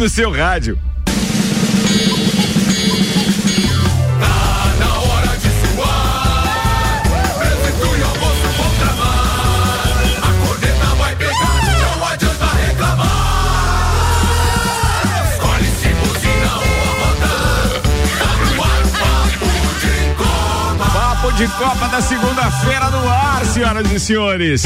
no seu rádio. De Copa da segunda-feira no ar, senhoras e senhores.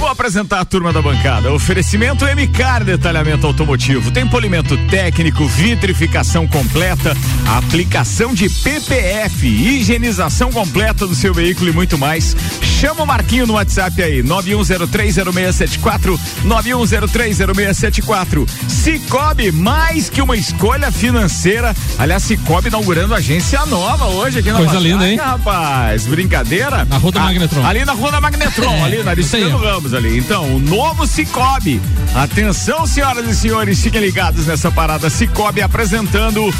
Vou apresentar a turma da bancada. Oferecimento MCAR Detalhamento Automotivo. Tem polimento técnico, vitrificação completa, aplicação de PPF, higienização completa do seu veículo e muito mais. Chama o Marquinho no WhatsApp aí, 91030674, 91030674. Cicobi, mais que uma escolha financeira. Aliás, Cicobi inaugurando agência nova hoje aqui na Coisa linda, hein? Rapaz, brincadeira? Na Rua da Magnetron. Ali na Rua da Magnetron, é, ali na Aristano Ramos ali. Então, o novo Cicobi. Atenção, senhoras e senhores, fiquem ligados nessa parada Cicobi apresentando.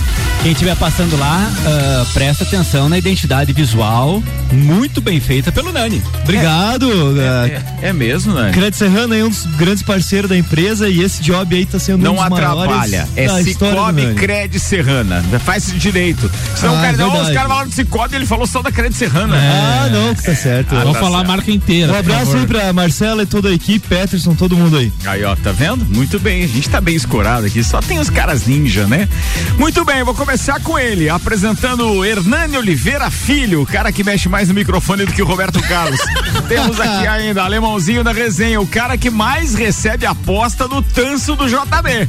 Quem estiver passando lá, uh, presta atenção na identidade visual, muito bem feita pelo Nani. Obrigado. É, é, é, é mesmo, Nani? Crédito Serrano é um dos grandes parceiros da empresa e esse job aí tá sendo Não um dos atrapalha. É Cicobi Crédito Serrana. Faz direito. Senão ah, o cara, não, os caras falaram de Cicobi ele falou só da Crédito Serrana. É. Ah, não, tá certo. Ah, Vou tá falar certo. a marca inteira. Um abraço aí pra Marcela e toda a equipe, Peterson, todo mundo aí. Aí, ó, tá vendo? Muito bem, a gente tá bem escorado aqui, só tem os caras ninja, né? Muito bem, vou começar com ele, apresentando Hernani Oliveira Filho, o cara que mexe mais no microfone do que o Roberto Carlos. Temos aqui ainda, alemãozinho da resenha, o cara que mais recebe aposta do tanso do JB.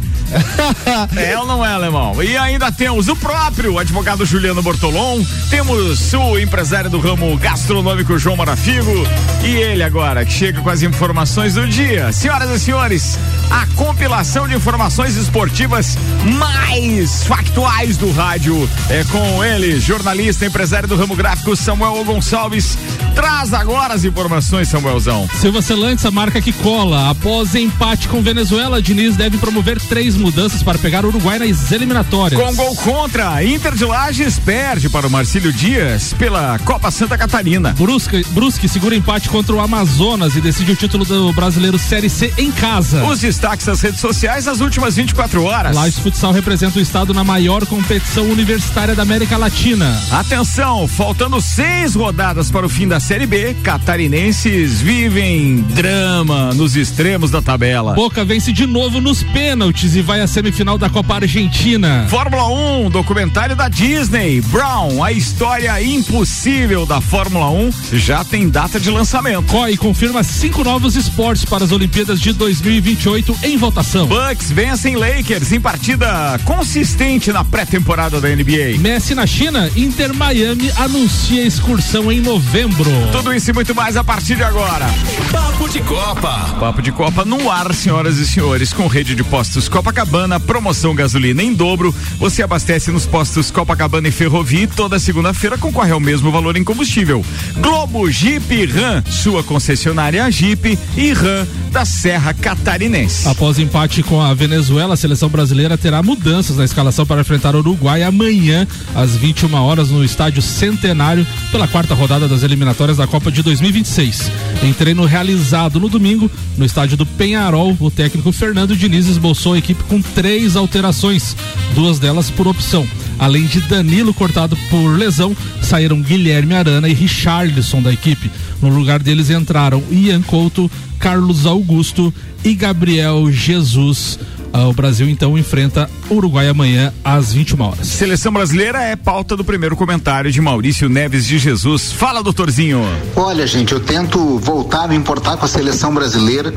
é ou não é, alemão? E ainda temos o próprio advogado Juliano Bortolom, temos o empresário do ramo gastronômico João Marafigo e ele agora que chega com as informações do dia. Senhoras e senhores, a compilação de informações esportivas mais factuais do rádio é com ele, jornalista, empresário do ramo gráfico Samuel Gonçalves. Traz agora as informações, Samuelzão. Silva Celantes, a marca que cola. Após empate com Venezuela, Diniz deve promover três mudanças para pegar o Uruguai nas eliminatórias. Com gol contra, Inter de Lages perde para o Marcílio Dias pela Copa Santa Catarina. Brusque, Brusque segura empate contra o Amazonas e decide o título do Brasileiro Série C em casa. Os destaques das redes sociais nas últimas 24 horas. Lages Futsal representa o estado na maior competição universitária da América Latina. Atenção, faltando seis rodadas para o fim da Série B, catarinenses vivem drama nos extremos da tabela. Boca vence de novo nos pênaltis e vai à semifinal da Copa Argentina. Fórmula 1, documentário da Disney. Brown, a história impossível da Fórmula 1 já tem data de lançamento. COI confirma cinco novos esportes para as Olimpíadas de 2028 em votação. Bucks vencem Lakers em partida consistente na pré-temporada da NBA. Messi na China, Inter Miami anuncia excursão em novembro. Tudo isso e muito mais a partir de agora. Papo de Copa. Papo de Copa no ar, senhoras e senhores, com rede de postos Copacabana, promoção gasolina em dobro. Você abastece nos postos Copacabana e Ferrovia e toda segunda-feira concorre ao mesmo valor em combustível. Globo Jeep Ram, sua concessionária Jeep e Ram da Serra Catarinense. Após empate com a Venezuela, a seleção brasileira terá mudanças na escalação para enfrentar o Uruguai amanhã às 21 horas no estádio Centenário pela quarta rodada das eliminatórias da Copa de 2026. Em treino realizado no domingo no estádio do Penharol, o técnico Fernando Diniz esboçou a equipe com três alterações, duas delas por opção. Além de Danilo cortado por lesão, saíram Guilherme Arana e Richarlison da equipe. No lugar deles entraram Ian Couto, Carlos Augusto e Gabriel Jesus. Ah, o Brasil então enfrenta o Uruguai amanhã às 21 horas. Seleção brasileira é pauta do primeiro comentário de Maurício Neves de Jesus. Fala, doutorzinho. Olha, gente, eu tento voltar a me importar com a seleção brasileira,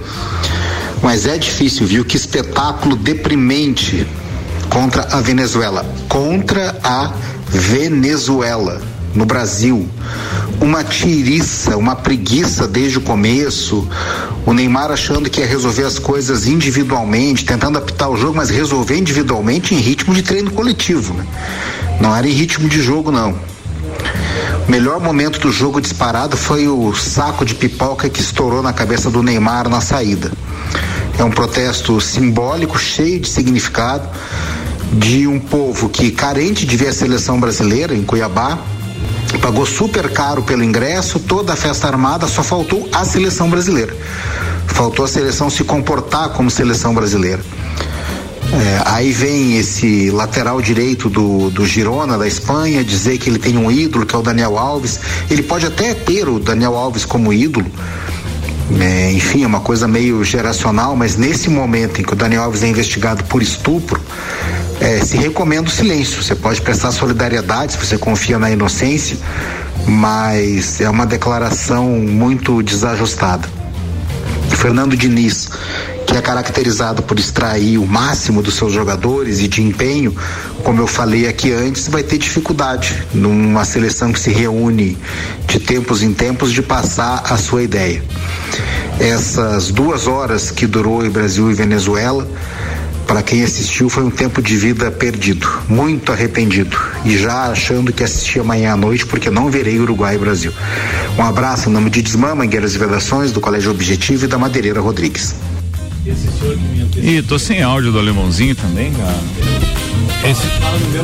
mas é difícil, viu? Que espetáculo deprimente contra a Venezuela. Contra a Venezuela no Brasil. Uma tiriça, uma preguiça desde o começo. O Neymar achando que ia resolver as coisas individualmente, tentando apitar o jogo, mas resolver individualmente em ritmo de treino coletivo. Né? Não era em ritmo de jogo, não. O melhor momento do jogo disparado foi o saco de pipoca que estourou na cabeça do Neymar na saída. É um protesto simbólico, cheio de significado, de um povo que carente de ver a seleção brasileira em Cuiabá, pagou super caro pelo ingresso, toda a festa armada, só faltou a seleção brasileira. Faltou a seleção se comportar como seleção brasileira. É, aí vem esse lateral direito do, do Girona, da Espanha, dizer que ele tem um ídolo, que é o Daniel Alves. Ele pode até ter o Daniel Alves como ídolo, é, enfim, é uma coisa meio geracional, mas nesse momento em que o Daniel Alves é investigado por estupro, é, se recomenda o silêncio. Você pode prestar solidariedade se você confia na inocência, mas é uma declaração muito desajustada. Fernando Diniz, que é caracterizado por extrair o máximo dos seus jogadores e de empenho, como eu falei aqui antes, vai ter dificuldade numa seleção que se reúne de tempos em tempos de passar a sua ideia. Essas duas horas que durou em Brasil e Venezuela, para quem assistiu foi um tempo de vida perdido, muito arrependido e já achando que assistia amanhã à noite porque não verei Uruguai e Brasil. Um abraço em nome de Desmã, Mangueiras e Vedações, do Colégio Objetivo e da Madeireira Rodrigues. E tô sem áudio do alemãozinho também, cara. Esse,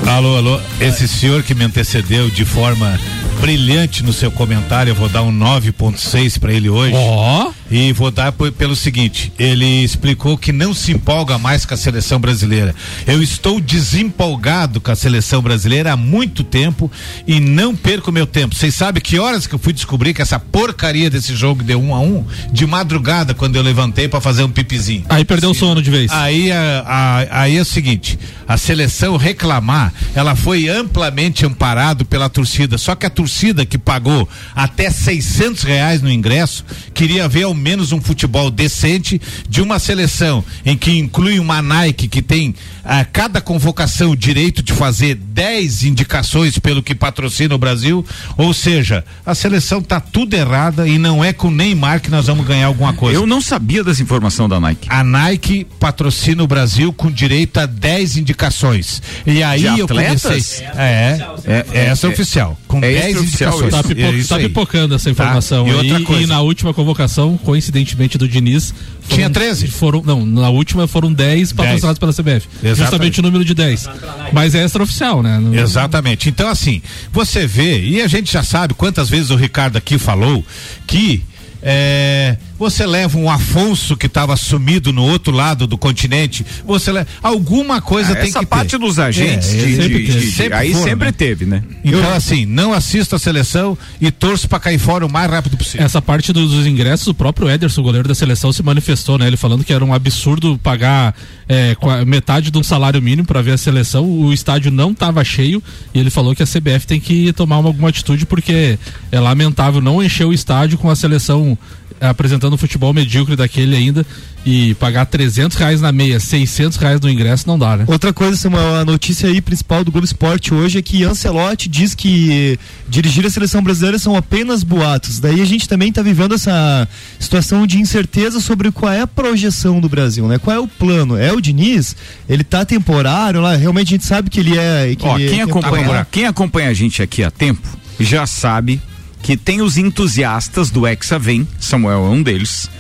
alô, alô. Esse senhor que me antecedeu de forma brilhante no seu comentário, eu vou dar um 9.6 para ele hoje. Ó. Oh. E vou dar pelo seguinte: ele explicou que não se empolga mais com a seleção brasileira. Eu estou desempolgado com a seleção brasileira há muito tempo e não perco meu tempo. Vocês sabem que horas que eu fui descobrir que essa porcaria desse jogo deu um a um? De madrugada, quando eu levantei para fazer um pipizinho. Aí perdeu o sono de vez. Aí, a, a, aí é o seguinte: a seleção reclamar, ela foi amplamente amparado pela torcida. Só que a torcida que pagou até 600 reais no ingresso queria ver ao menos um futebol decente de uma seleção em que inclui uma Nike que tem a cada convocação direito de fazer 10 indicações pelo que patrocina o Brasil, ou seja, a seleção tá tudo errada e não é com o Neymar que nós vamos ganhar alguma coisa. Eu não sabia dessa informação da Nike. A Nike patrocina o Brasil com direito a 10 indicações. E aí eu comecei. É, é, é, essa é, oficial. Com 10 é indicações. Tá, pipo, tá pipocando essa informação. Tá. E, outra coisa. e na última convocação, coincidentemente do Diniz, foram, tinha 13? Foram, não, na última foram 10 patrocinados pela CBF. Exatamente. Justamente o número de 10. Mas é extraoficial, né? No... Exatamente. Então, assim, você vê, e a gente já sabe quantas vezes o Ricardo aqui falou que é, você leva um Afonso que estava sumido no outro lado do continente, você leva, alguma coisa ah, tem que ter. Essa parte dos agentes, é, de, sempre de, de, sempre aí sempre né? teve, né? Então Eu, assim, não assisto a seleção e torço para cair fora o mais rápido possível. Essa parte dos, dos ingressos, o próprio Ederson, goleiro da seleção, se manifestou, né? Ele falando que era um absurdo pagar é, metade de um salário mínimo para ver a seleção, o estádio não estava cheio e ele falou que a CBF tem que tomar uma, alguma atitude porque é lamentável não encher o estádio com a seleção apresentando um futebol medíocre daquele ainda e pagar 300 reais na meia, 600 reais no ingresso não dá, né? Outra coisa, Samuel, a notícia aí principal do Globo Esporte hoje é que Ancelotti diz que dirigir a seleção brasileira são apenas boatos. Daí a gente também está vivendo essa situação de incerteza sobre qual é a projeção do Brasil, né? Qual é o plano? É o Diniz? Ele tá temporário lá? Realmente a gente sabe que ele é. Que Ó, ele quem, é acompanha, quem acompanha a gente aqui há tempo já sabe que tem os entusiastas do Hexa Vem, Samuel é um deles,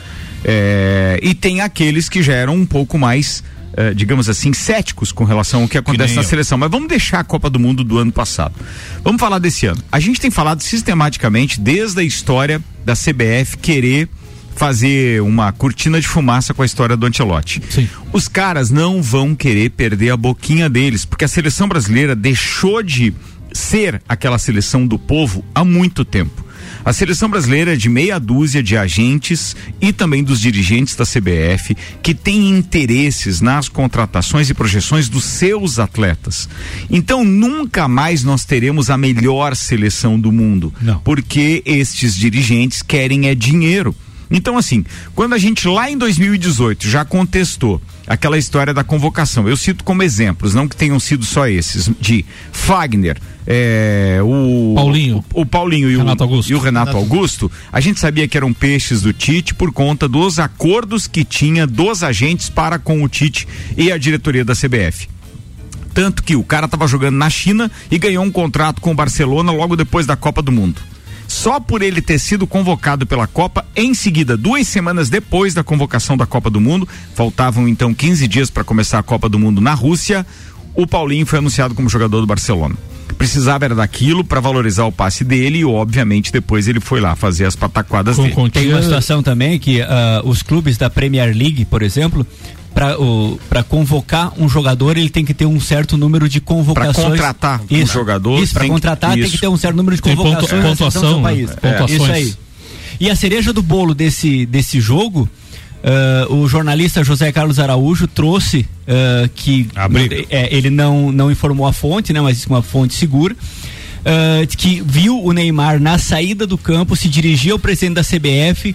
é, e tem aqueles que já eram um pouco mais, é, digamos assim, céticos com relação ao que acontece que na eu. seleção. Mas vamos deixar a Copa do Mundo do ano passado. Vamos falar desse ano. A gente tem falado sistematicamente desde a história da CBF querer fazer uma cortina de fumaça com a história do Ancelotti. Sim. Os caras não vão querer perder a boquinha deles, porque a seleção brasileira deixou de ser aquela seleção do povo há muito tempo. A seleção brasileira é de meia dúzia de agentes e também dos dirigentes da CBF que têm interesses nas contratações e projeções dos seus atletas. Então nunca mais nós teremos a melhor seleção do mundo, Não. porque estes dirigentes querem é dinheiro. Então, assim, quando a gente lá em 2018 já contestou aquela história da convocação, eu cito como exemplos, não que tenham sido só esses, de Fagner, é, o Paulinho, o, o Paulinho e, o, e o Renato Augusto, a gente sabia que eram peixes do Tite por conta dos acordos que tinha dos agentes para com o Tite e a diretoria da CBF tanto que o cara estava jogando na China e ganhou um contrato com o Barcelona logo depois da Copa do Mundo só por ele ter sido convocado pela Copa, em seguida, duas semanas depois da convocação da Copa do Mundo, faltavam então 15 dias para começar a Copa do Mundo na Rússia, o Paulinho foi anunciado como jogador do Barcelona precisava era daquilo para valorizar o passe dele e obviamente depois ele foi lá fazer as pataquadas com, dele. Com, tem uma situação também que uh, os clubes da Premier League, por exemplo, para convocar um jogador, ele tem que ter um certo número de convocações. Pra contratar um isso, jogador, Isso, para tem que- contratar tem que ter um certo número de Tem pontu- convocações. do pontuação, seu né? país. É. Pontuações. Isso aí. E a cereja do bolo desse, desse jogo, ah, o jornalista José Carlos Araújo trouxe ah, que é, ele não, não informou a fonte, né, mas uma fonte segura. Ah, que viu o Neymar na saída do campo se dirigir ao presidente da CBF,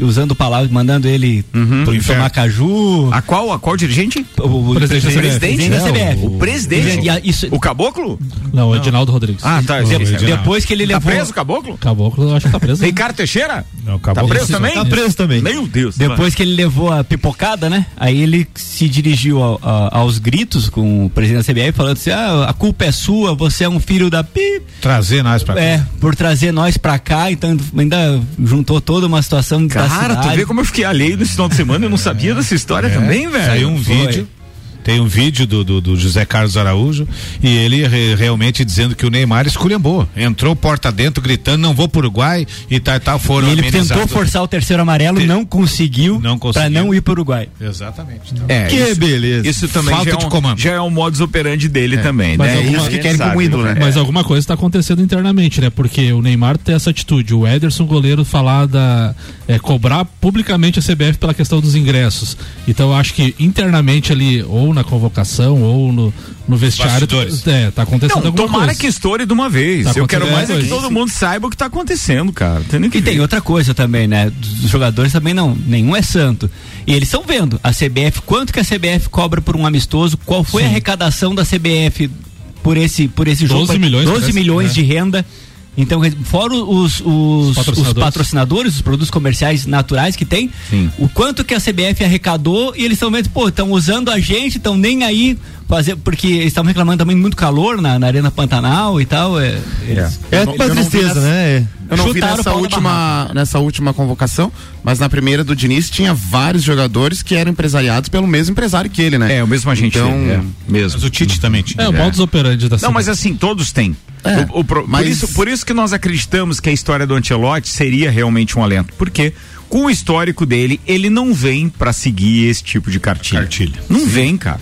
usando palavras, mandando ele Pro inferno. tomar caju. A qual, a qual dirigente? O, o Presidente da CBF. presidente da É, CBF. O presidente? E a- isso- O caboclo? Não, o Edinaldo Rodrigues. Ah, tá. Não. depois que ele Tá levou. preso o caboclo? Caboclo, eu acho que tá preso. Ricardo Teixeira? Não, Tá acabou. preso também? Tá preso também. Meu Deus. Depois que ele levou a pipocada, né? Aí ele se dirigiu ao- a- aos gritos com o presidente da CBF, falando assim: ah, a culpa é sua, você é um filho da pi. Trazer nós pra cá. É, por trazer nós pra cá, então ainda juntou toda uma situação da Cara, tu vê como eu fiquei alheio nesse final de semana, eu não sabia dessa história também, velho. Saiu um Foi. vídeo. Tem um vídeo do, do, do José Carlos Araújo e ele re- realmente dizendo que o Neymar esculhambou. Entrou porta dentro, gritando, não vou pro Uruguai e tal, tal, foram E ele tentou forçar o terceiro amarelo, Te- não conseguiu, Não conseguiu. não ir pro Uruguai. Exatamente. Então, É, Que isso, beleza. Isso também Falta já é, de um, comando. já é um modus operandi dele também, Mas né? alguma- Isso que querem como ídolo, né? Mas alguma coisa está acontecendo internamente, né? Porque o Neymar tem essa atitude, o Ederson, goleiro, falar da. é, cobrar publicamente a CBF pela questão dos ingressos. Então eu acho que internamente ali, ou na convocação, ou no, no vestiário, Bastidores. é, tá acontecendo Não, alguma tomara coisa. que estoure de uma vez. Tá eu quero mais é que todo mundo saiba o que tá acontecendo, cara. Tem nem que E tem ver. outra coisa também, né? Dos jogadores também não, nenhum é santo. E eles estão vendo a CBF, quanto que a CBF cobra por um amistoso, qual foi a arrecadação da CBF por esse, por esse jogo. 12 milhões, 12 parece, milhões né? de renda. Então, fora os, os, os Patrocinadores. patrocinadores, os produtos comerciais naturais que tem, Sim. o quanto que a CBF arrecadou e eles estão vendo, pô, estão usando a gente, estão nem aí fazer, porque eles estavam reclamando também muito calor na, na Arena Pantanal e tal. É, eles- É não- uma tristeza, nessa- né? Eu não vi nessa última, nessa última convocação, mas na primeira do Diniz tinha vários jogadores que eram empresariados pelo mesmo empresário que ele, né? É, o mesmo agente Então, dele, é, mesmo. Mas o Tite também tinha. É o modus operandi da Não, mas assim, todos têm. É, O- o pro- mas- por, isso, por isso que nós acreditamos que a história do Ancelotti seria realmente um alento. Porque com o histórico dele, ele não vem pra seguir esse tipo de cartilha. Cartilha. Não vem, cara.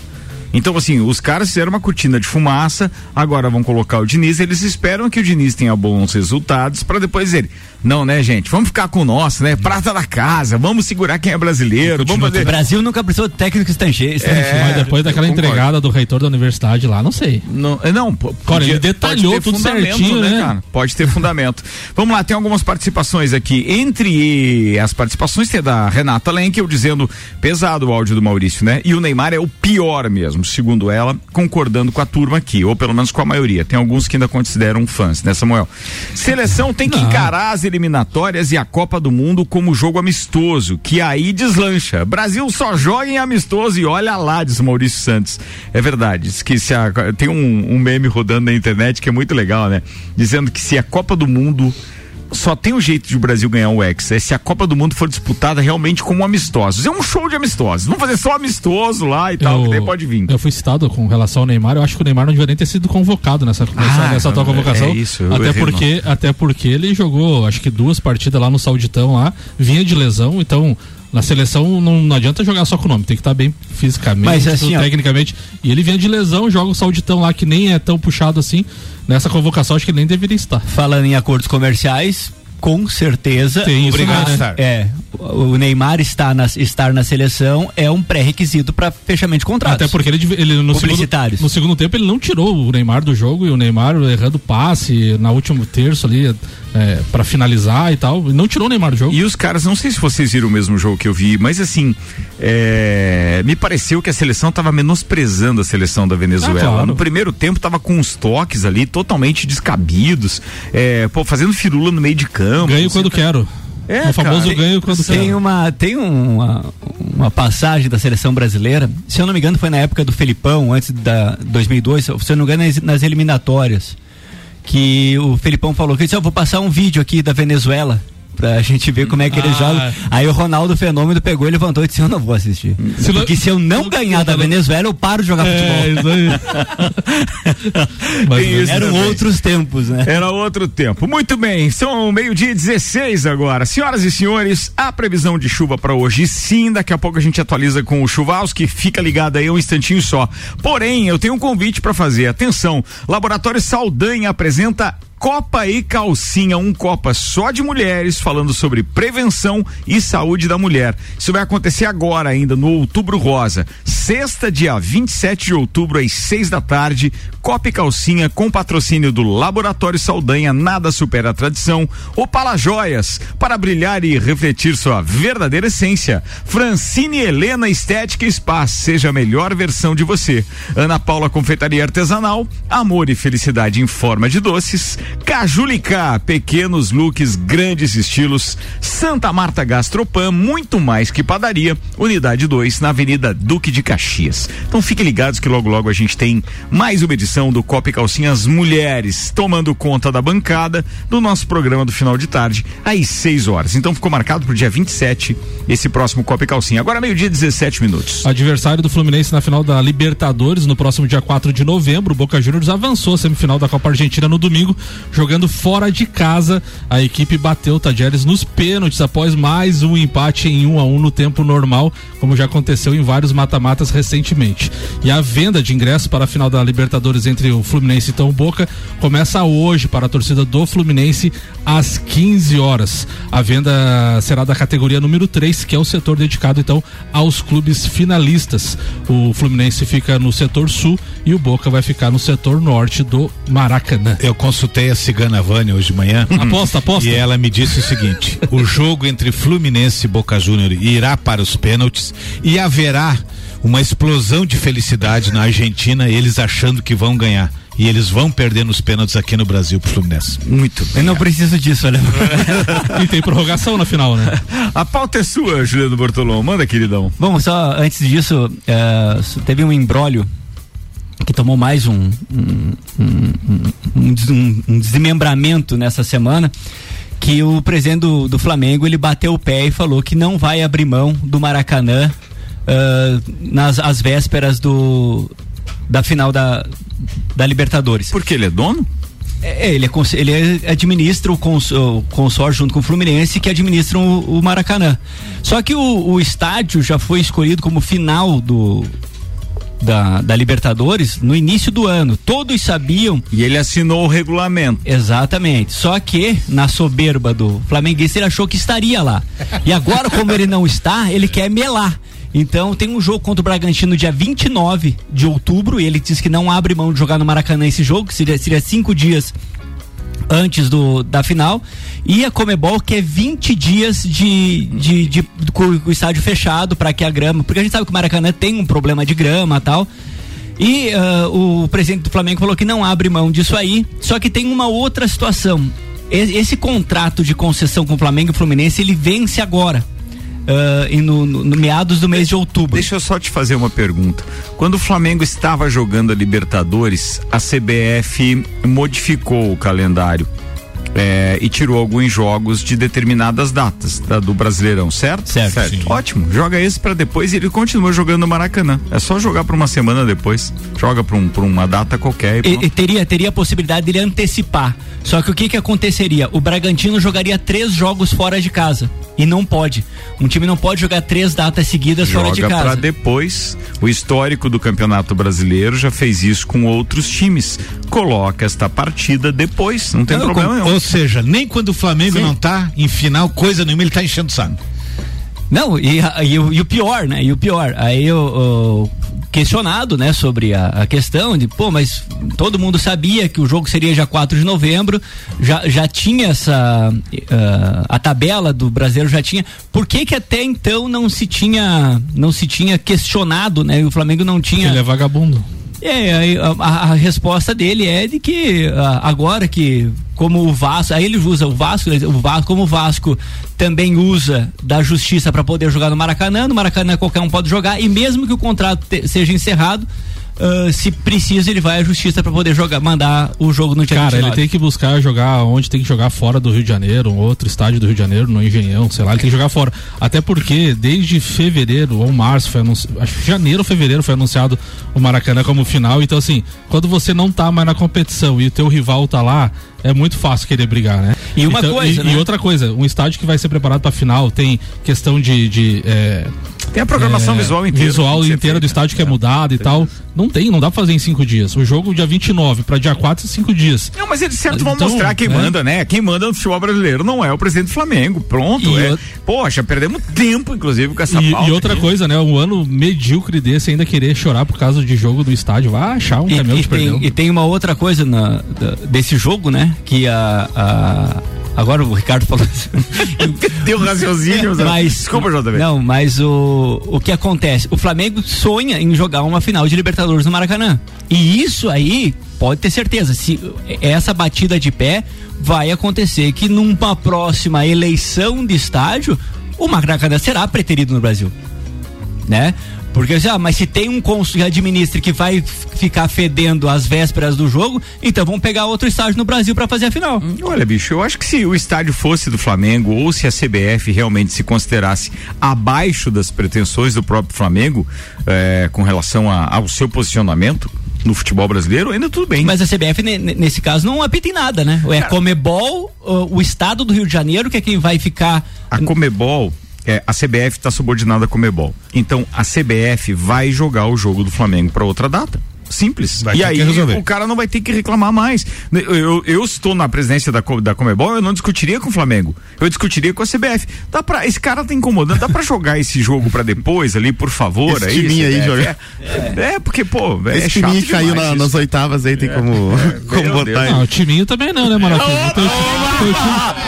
Então, assim, os caras fizeram uma cortina de fumaça, agora vão colocar o Diniz, eles esperam que o Diniz tenha bons resultados pra depois ele. Não, né, gente? Vamos ficar com o nosso, né? Prata da casa, vamos segurar quem é brasileiro, vamos O fazer. Brasil nunca precisou de técnico estrangeiro. É, Mas depois daquela concordo. entregada do reitor da universidade lá, não sei. Não, é, não Cara, podia- ele detalhou pode ter tudo fundamento, certinho, né? cara? Pode ter fundamento. Vamos lá, tem algumas participações aqui. Entre as participações tem a da Renata Lenkel dizendo pesado o áudio do Maurício, né? E o Neymar é o pior mesmo, segundo ela, concordando com a turma aqui, ou pelo menos com a maioria. Tem alguns que ainda consideram fãs, né, Samuel? Seleção tem que Não. encarar as eliminatórias e a Copa do Mundo como jogo amistoso, que aí deslancha. Brasil só joga em amistoso e olha lá, diz Maurício Santos. É verdade. Diz que se a- tem um, um meme rodando na internet que é muito legal, né? Dizendo que se a Copa do Mundo só tem um jeito de o Brasil ganhar o Hex, é se a Copa do Mundo for disputada realmente como amistosos. É um show de amistosos. Vamos fazer só amistoso lá e tal, que daí pode vir. Eu fui citado com relação ao Neymar. Eu acho que o Neymar não deveria nem ter sido convocado nessa, nessa, Ah, nessa atual é- convocação. é isso, eu até porque, até porque ele jogou, acho que duas partidas lá no Sauditão lá, vinha de lesão, então. Na seleção não, não adianta jogar só com o nome, tem que estar bem fisicamente, Mas, assim, ó- tecnicamente. E ele vinha de lesão, joga o Sauditão lá que nem é tão puxado assim. Nessa convocação acho que ele nem deveria estar. Falando em acordos comerciais, com certeza. Tem isso, Obrigado, né? É, o Neymar está na, estar na seleção é um pré-requisito para fechamento de contrato. Até porque ele, ele no, segundo, no segundo tempo ele não tirou o Neymar do jogo e o Neymar errando passe na último terço ali é, para finalizar e tal. Não tirou o Neymar do jogo. E os caras, não sei se vocês viram o mesmo jogo que eu vi, mas assim, é, me pareceu que a seleção tava menosprezando a seleção da Venezuela. Ah, claro. No primeiro tempo tava com uns toques ali totalmente descabidos, é, pô, fazendo firula no meio de campo. Ganho quando que- quero. É, o famoso cara, ganho quando Tem quero. uma, tem um, uma, uma passagem da seleção brasileira, se eu não me engano foi na época do Felipão, antes da 2002, se eu não me engano nas, nas eliminatórias, que o Felipão falou que disse, "Ó, vou passar um vídeo aqui da Venezuela pra gente ver como é que eles Ah. jogam. Aí o Ronaldo Fenômeno pegou e levantou e disse: Eu não vou assistir. Se não- Porque se eu não ganhar da Venezuela, eu paro de jogar É, futebol. isso aí. Mas, Tem isso Eram também. outros tempos, né? Era outro tempo. Muito bem, são meio-dia e 16 agora. Senhoras e senhores, a previsão de chuva para hoje, sim, daqui a pouco a gente atualiza com o Chuvalski, fica ligado aí um instantinho só. Porém, eu tenho um convite para fazer. Atenção, Laboratório Saldanha apresenta Copa e Calcinha, um Copa só de mulheres, falando sobre prevenção e saúde da mulher. Isso vai acontecer agora ainda, no Outubro Rosa. Sexta, dia 27 de outubro, às seis da tarde, Copa e Calcinha com patrocínio do Laboratório Saldanha, nada supera a tradição. Opala Joias, para brilhar e refletir sua verdadeira essência. Francine Helena Estética Spa, seja a melhor versão de você. Ana Paula Confeitaria Artesanal, amor e felicidade em forma de doces. Cajulicá, pequenos looks, grandes estilos. Santa Marta Gastropan, muito mais que padaria. Unidade 2, na Avenida Duque de Caxias. Então fiquem ligados que logo logo a gente tem mais uma edição do Copa e Calcinhas Mulheres, tomando conta da bancada do nosso programa do final de tarde, às 6 horas. Então ficou marcado pro dia 27 esse próximo Copa e Calcinha. Agora meio-dia 17 minutos. Adversário do Fluminense na final da Libertadores no próximo dia 4 de novembro. O Boca Juniors avançou a semifinal da Copa Argentina no domingo, jogando fora de casa. A equipe bateu o Tajeres nos pênaltis após mais um empate em 1 um a 1 um no tempo normal, como já aconteceu em vários mata-matas recentemente. E a venda de ingressos para a final da Libertadores entre o Fluminense e o Boca começa hoje para a torcida do Fluminense às 15 horas. A venda será da categoria número 3, que é o setor dedicado então aos clubes finalistas. O Fluminense fica no setor sul e o Boca vai ficar no setor norte do Maracanã. Eu consultei a Cigana Vânia hoje de manhã. Aposta, aposta. E ela me disse o seguinte: o jogo entre Fluminense e Boca Júnior irá para os pênaltis e haverá uma explosão de felicidade na Argentina, eles achando que vão ganhar. E eles vão perder nos pênaltis aqui no Brasil pro Fluminense. Muito Eu não preciso disso, olha. E tem prorrogação na final, né? A pauta é sua, Juliano Bortolom. Manda, queridão. Bom, só antes disso, eh, teve um embrólio que tomou mais um, um, um, um, des- desmembramento nessa semana que o presidente do, do Flamengo ele bateu o pé e falou que não vai abrir mão do Maracanã ah, nas as vésperas do da final da, da Libertadores. Porque ele é dono? É, ele, é, ele é- administra o, cons, o consórcio junto com o Fluminense que administram o, o Maracanã. Só que o, o estádio já foi escolhido como final do da, da Libertadores no início do ano. Todos sabiam E ele assinou o regulamento. Exatamente. Só que, na soberba do flamenguista, ele achou que estaria lá. E agora, como ele não está, ele quer melar. Então tem um jogo contra o Bragantino dia 29 de outubro. E ele diz que não abre mão de jogar no Maracanã esse jogo, que seria, seria cinco dias antes do, da final. E a Comebol quer 20 dias de, de, de, com o estádio fechado para que a grama. Porque a gente sabe que o Maracanã tem um problema de grama tal. E ah, o presidente do Flamengo falou que não abre mão disso aí. Só que tem uma outra situação. E- Esse contrato de concessão com o Flamengo e o Fluminense ele vence agora. E no, no- no meados do mês de outubro. Deixa eu só te fazer uma pergunta. Quando o Flamengo estava jogando a Libertadores, a CBF modificou o calendário é, e tirou alguns jogos de determinadas datas da- do Brasileirão, certo? Certo, sim. Ótimo. Joga esse pra depois e ele continua jogando no Maracanã. É só jogar pra uma semana depois. Joga pra, um, uma data qualquer. E E- teria, teria a possibilidade dele antecipar. Só que o que que aconteceria? O Bragantino jogaria três jogos fora de casa. E não pode. Um time não pode jogar três datas seguidas fora de Joga pra casa. depois. O histórico do Campeonato Brasileiro já fez isso com outros times. Coloca esta partida depois, não tem Não, problema com- nenhum. Ou seja, nem quando o Flamengo Sim. não tá em final, coisa nenhuma, ele tá enchendo o saco. Não, e, e o- e o pior, né? E o pior, aí o questionado, né, sobre a, a questão de, pô, mas todo mundo sabia que o jogo seria dia 4 de novembro, já, já tinha essa, ah, a tabela do brasileiro já tinha, por que que até então não se tinha, não se tinha questionado, né, e o Flamengo não tinha... Ele é vagabundo. É, aí a, a- resposta dele é de que agora que como o Vasco, aí ele usa o Vasco, o Vasco como o Vasco também usa da justiça para poder jogar no Maracanã, no Maracanã qualquer um pode jogar e mesmo que o contrato te- seja encerrado, ah, se precisa, ele vai à justiça para poder jogar, mandar o jogo no dia Cara, 29. ele tem que buscar jogar onde tem que jogar fora do Rio de Janeiro, um outro estádio do Rio de Janeiro, no Engenhão, sei lá, ele tem que jogar fora. Até porque desde fevereiro ou março foi anunciado, acho que janeiro ou fevereiro foi anunciado o Maracanã como final. Então, assim, quando você não tá mais na competição e o teu rival tá lá, é muito fácil querer brigar, né? E uma Então, coisa, e, né? e outra coisa, um estádio que vai ser preparado pra final tem questão de. de é, Tem a programação é, visual inteira. Visual inteira do estádio que é mudada e tal. Não tem, não dá pra fazer em cinco dias. O jogo dia 29 pra dia 4 é cinco dias. Não, mas eles certo vão Então, mostrar quem é. manda, né? Quem manda no futebol brasileiro não é o presidente do Flamengo. Pronto. E é. eu- Poxa, perdemos tempo, inclusive, com essa E, pauta e outra aqui. coisa, né? Um ano medíocre desse ainda querer chorar por causa de jogo no estádio. Vai achar um E, caminhão e perdeu. tem, e tem uma outra coisa na- da- desse jogo, né? Que a, a- agora o Ricardo falou assim. Deu raciocínio, mas Desculpa, JB. não, mas o o que acontece? O Flamengo sonha em jogar uma final de Libertadores no Maracanã. E isso aí pode ter certeza, se essa batida de pé vai acontecer que numa próxima eleição de estádio, o Maracanã será preterido no Brasil né? Porque ah, mas se tem um cônsul que administra que vai ficar fedendo às vésperas do jogo, então vamos pegar outro estágio no Brasil para fazer a final. Olha, bicho, eu acho que se o estádio fosse do Flamengo ou se a CBF realmente se considerasse abaixo das pretensões do próprio Flamengo eh, com relação a- ao seu posicionamento no futebol brasileiro, ainda tudo bem. Mas a CBF ne- ne- nesse caso não apita em nada, né? É Comebol, o, o estado do Rio de Janeiro que é quem vai ficar A Comebol, é, a CBF está subordinada à Comebol. Então a CBF vai jogar o jogo do Flamengo para outra data. Simples. Vai e aí o cara não vai ter que reclamar mais. Eu, eu, eu estou na presidência da, da Comebol, eu não discutiria com o Flamengo. Eu discutiria com a CBF. Dá pra, esse cara tá incomodando, dá pra jogar esse jogo pra depois ali, por favor? Esse aí, timinho aí CBF? jogar. É, é, porque, pô, é Esse chato timinho que caiu na- nas oitavas aí, tem como, como meu botar. Não, o timinho também não, né, Maracanã? Teu, teu time,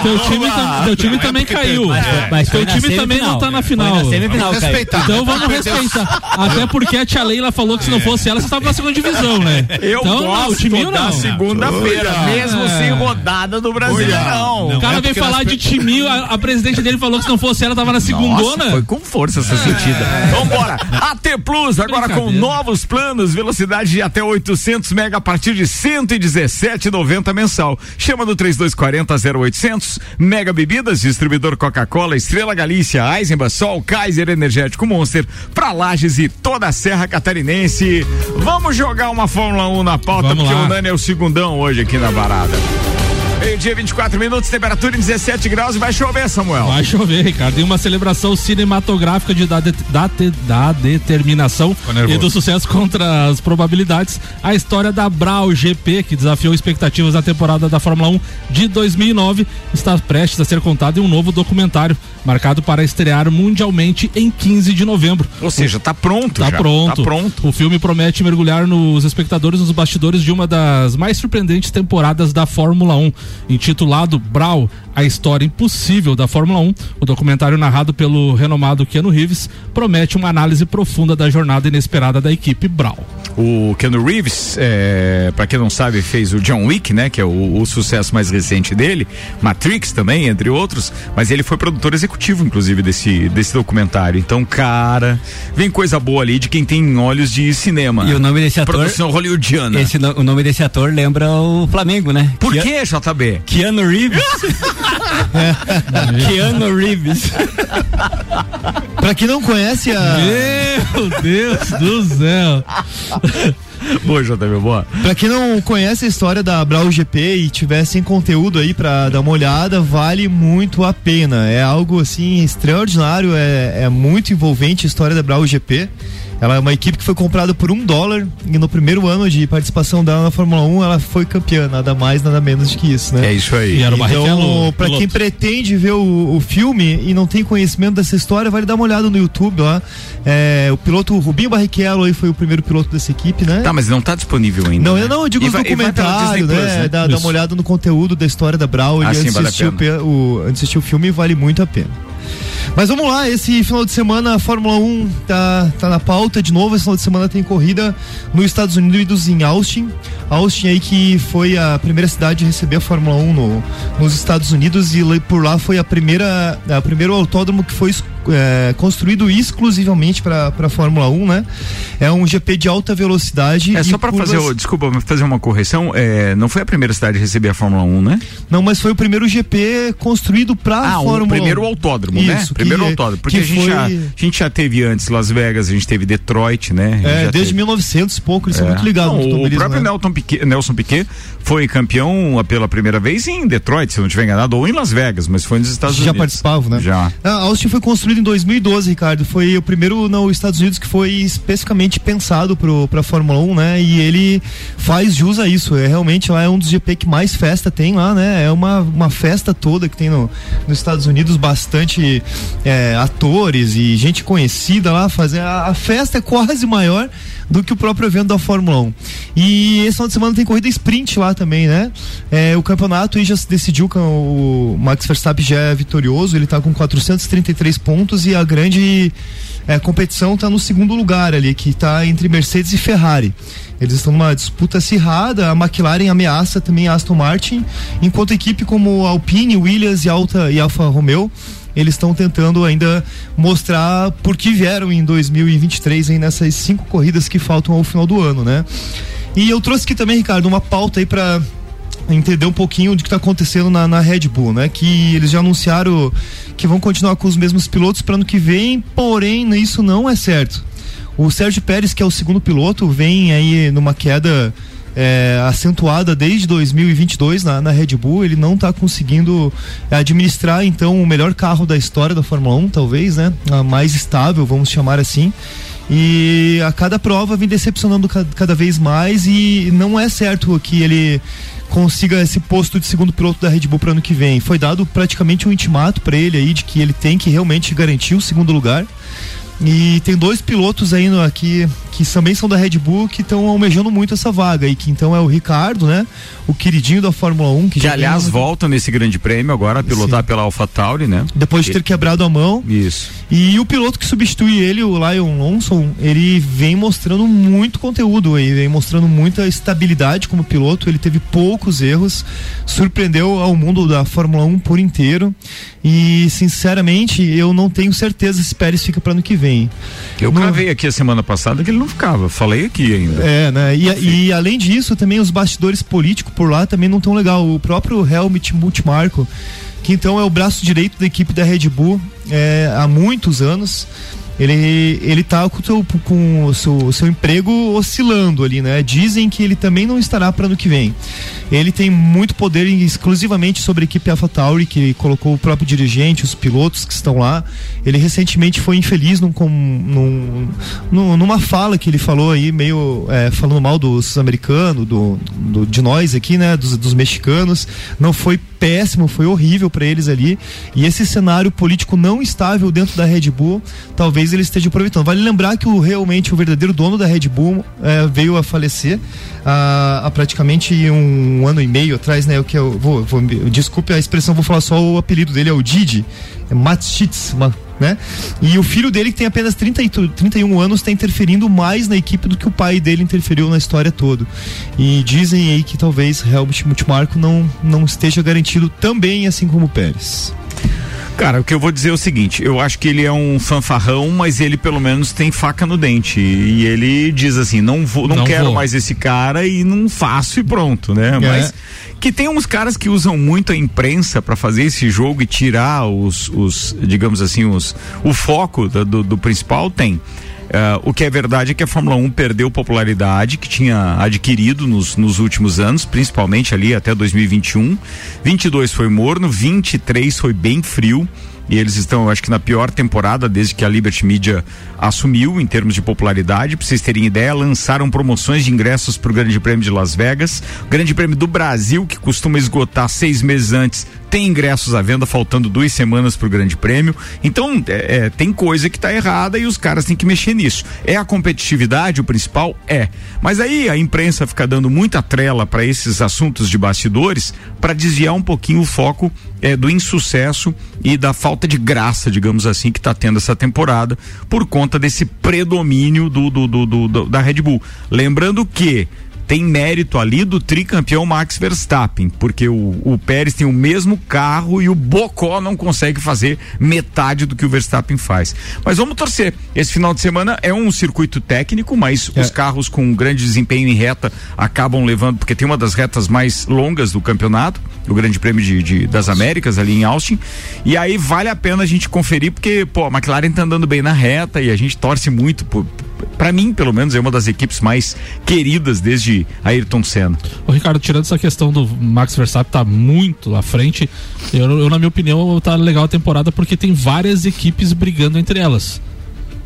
teu time, tam- teu time também caiu. mas teu time também não tá na final. respeitar. Então vamos respeitar. Até porque a tia Leila falou que se não fosse ela, você estava na segunda divisão, né? Eu então, não, gosto o timinho da não. segunda-feira, mesmo É. sem rodada do Brasil, não. O cara É veio falar nós de timinho, a, a presidente dele falou que se não fosse ela, tava na segundona. Nossa, foi com força essa sentida. Vambora. AT Plus, agora com novos planos, velocidade de até 800 mega a partir de 117,90 mensal. Chama no 3240 0800. Mega Bebidas, distribuidor Coca-Cola, Estrela Galícia, Eisenbach, Sol, Kaiser Energético Monster, pra Lages e toda a Serra Catarinense. Vamos jogar uma Fórmula 1 na pauta, Vamos porque lá. o Nani é o segundão hoje aqui na varada. Meio-dia, 24 minutos, temperatura em 17 graus e vai chover, Samuel. Vai chover, Ricardo. Em uma celebração cinematográfica de, da, de- da, te- da determinação e do sucesso contra as probabilidades, a história da Brau GP, que desafiou expectativas na temporada da Fórmula 1 de 2009, está prestes a ser contada em um novo documentário, marcado para estrear mundialmente em 15 de novembro. Ou seja, tá pronto Tá já. pronto. Tá pronto. O filme promete mergulhar nos espectadores nos bastidores de uma das mais surpreendentes temporadas da Fórmula 1. Intitulado Brau, a história impossível da Fórmula 1, o documentário narrado pelo renomado Keanu Reeves promete uma análise profunda da jornada inesperada da equipe Brau. O Keanu Reeves, é, para quem não sabe, fez o John Wick, né? Que é o, o sucesso mais recente dele, Matrix também, entre outros. Mas ele foi produtor executivo, inclusive, desse, desse documentário. Então, cara, vem coisa boa ali de quem tem olhos de cinema. E o nome desse ator, Produção hollywoodiana. esse o nome desse ator lembra o Flamengo, né? Por que, JB? Keanu Reeves. Keanu Reeves. Pra quem não conhece a. Meu Deus do céu! Boa, JB, boa. Pra quem não conhece a história da Brau GP e tiver sem conteúdo aí pra dar uma olhada, vale muito a pena. É algo assim extraordinário, é, é muito envolvente a história da Brau GP. Ela é uma equipe que foi comprada por um dólar e no primeiro ano de participação dela na Fórmula 1 ela foi campeã, nada mais, nada menos do que isso, né? É isso aí. E era Barrichello Então, pra piloto. quem pretende ver o, o filme e não tem conhecimento dessa história, vale dar uma olhada no YouTube lá. É, o piloto Rubinho Barrichello aí foi o primeiro piloto dessa equipe, né? Tá, mas não tá disponível ainda. Não, né? eu não, eu digo E os vai- Disney né? Plus, Dá, dá uma olhada no conteúdo da história da Brau Ah, e sim, de vale o, pena. pe- o, antes de assistir o filme, vale muito a pena. Mas vamos lá, esse final de semana a Fórmula 1 tá, tá na pauta de novo. Esse final de semana tem corrida nos Estados Unidos, em Austin. Austin aí que foi a primeira cidade a receber a Fórmula 1 no, nos Estados Unidos e por lá foi a primeira, a primeiro autódromo que foi é, construído exclusivamente para a Fórmula 1, né? É um GP de alta velocidade. É só pra curvas- fazer, desculpa, fazer uma correção, é, não foi a primeira cidade a receber a Fórmula 1, né? Não, mas foi o primeiro GP construído para a Ah, Fórmula 1. o primeiro autódromo, né? Isso, Primeiro que- autódromo, porque que a gente, foi- já, a gente já teve antes Las Vegas, a gente teve Detroit, né? A É, desde teve- 1900 e pouco, eles são É. muito ligados Não, no O próprio né? Nelson Piquet, Nelson Piquet foi campeão pela primeira vez em Detroit, se não estiver enganado, ou em Las Vegas, mas foi nos Estados Já Unidos. participavam, né? Já. A Austin foi construído em 2012, Ricardo. Foi o primeiro nos Estados Unidos que foi especificamente pensado para a Fórmula 1, né? E ele faz jus a isso. É realmente lá é um dos GP que mais festa tem lá, né? É uma, uma festa toda que tem no, nos Estados Unidos, bastante é, atores e gente conhecida lá fazer. A, a festa é quase maior do que o próprio evento da Fórmula 1. E esse final de semana tem corrida sprint lá também, né? É, o campeonato já se decidiu que o Max Verstappen já é vitorioso, ele tá com 433 pontos e a grande é, competição tá no segundo lugar ali, que tá entre Mercedes e Ferrari. Eles estão numa disputa acirrada, a McLaren ameaça também a Aston Martin, enquanto equipe como Alpine, Williams e, Alta, e Alfa Romeo eles estão tentando ainda mostrar por que vieram em 2023 aí nessas cinco corridas que faltam ao final do ano, né? E eu trouxe aqui também, Ricardo, uma pauta aí para entender um pouquinho do que está acontecendo na, na Red Bull, né? Que eles já anunciaram que vão continuar com os mesmos pilotos para ano que vem, porém isso não é certo. O Sérgio Pérez, que é o segundo piloto, vem aí numa queda é, acentuada desde 2022 na, na Red Bull. Ele não está conseguindo administrar então o melhor carro da história da Fórmula 1, talvez, né? A mais estável, vamos chamar assim. E a cada prova vem decepcionando ca- cada vez mais e não é certo que ele consiga esse posto de segundo piloto da Red Bull para ano que vem. Foi dado praticamente um intimato para ele aí de que ele tem que realmente garantir o segundo lugar. E tem dois pilotos no, aqui que também são da Red Bull que estão almejando muito essa vaga aí, que então é o Ricardo, né? O queridinho da Fórmula 1 que, Que já aliás ganhou- volta nesse grande prêmio agora a pilotar pela AlphaTauri, né? depois de ter quebrado a mão. Isso. E o piloto que substitui ele, o Lion Lawson, ele vem mostrando muito conteúdo aí, vem mostrando muita estabilidade como piloto. Ele teve poucos erros, surpreendeu ao mundo da Fórmula 1 por inteiro. E, sinceramente, eu não tenho certeza se Pérez fica para ano que vem. Eu No- cravei aqui a semana passada que ele não ficava. Falei aqui ainda. É, né? E, e além disso, também os bastidores políticos por lá também não tão legal. O próprio Helmut Multimarco, que então é o braço direito da equipe da Red Bull é, há muitos anos. Ele, ele tá com, seu, com o seu, seu emprego oscilando ali, né? Dizem que ele também não estará para ano que vem. Ele tem muito poder exclusivamente sobre a equipe AlphaTauri, que colocou o próprio dirigente, os pilotos que estão lá. Ele recentemente foi infeliz num, num- num- numa fala que ele falou aí, meio é, falando mal dos americanos, do, do- de nós aqui, né? Dos, dos mexicanos. Não foi péssimo, foi horrível para eles ali. E esse cenário político não estável dentro da Red Bull, talvez ele esteja aproveitando. Vale lembrar que o, realmente o verdadeiro dono da Red Bull é, veio a falecer há, praticamente um ano e meio atrás, né? O que eu vou, vou desculpe a expressão, vou falar só o apelido dele é o Didi, é Matschitz, ma- né? E o filho dele que tem apenas 30 e tu- 31 anos está interferindo mais na equipe do que o pai dele interferiu na história toda. E dizem aí que talvez Helmut Multimarco não não esteja garantido também assim como o Pérez. Cara, o que eu vou dizer é o seguinte: eu acho que ele é um fanfarrão, mas ele pelo menos tem faca no dente. E ele diz assim: não vou, não, Não quero vou. mais esse cara e não faço e pronto, né? Mas que tem uns caras que usam muito a imprensa para fazer esse jogo e tirar os, os digamos assim, os, o foco da- do, do principal, tem. Eh, o que é verdade é que a Fórmula 1 perdeu popularidade que tinha adquirido nos, nos últimos anos, principalmente ali até 2021. 22 foi morno, 23 foi bem frio. E eles estão, eu acho que na pior temporada desde que a Liberty Media assumiu em termos de popularidade. Para vocês terem ideia, lançaram promoções de ingressos para o Grande Prêmio de Las Vegas. O Grande Prêmio do Brasil, que costuma esgotar seis meses antes, tem ingressos à venda, faltando duas semanas para o Grande Prêmio. Então, é, é, tem coisa que está errada e os caras têm que mexer nisso. É a competitividade o principal? É. Mas aí a imprensa fica dando muita trela para esses assuntos de bastidores para desviar um pouquinho o foco é, do insucesso e da falta de graça, digamos assim, que está tendo essa temporada por conta desse predomínio do, do, do- do- da Red Bull. Lembrando que tem mérito ali do tricampeão Max Verstappen, porque o, o Pérez tem o mesmo carro e o Bocó não consegue fazer metade do que o Verstappen faz. Mas vamos torcer. Esse final de semana é um circuito técnico, mas É. os carros com grande desempenho em reta acabam levando, porque tem uma das retas mais longas do campeonato, o Grande Prêmio de, de- das Américas ali em Austin. E aí vale a pena a gente conferir, porque, pô, a McLaren tá andando bem na reta e a gente torce muito por. Pra mim, pelo menos, é uma das equipes mais queridas desde Ayrton Senna. Ô, Ricardo, tirando essa questão do Max Verstappen tá muito à frente, eu, eu, na minha opinião, tá legal a temporada porque tem várias equipes brigando entre elas.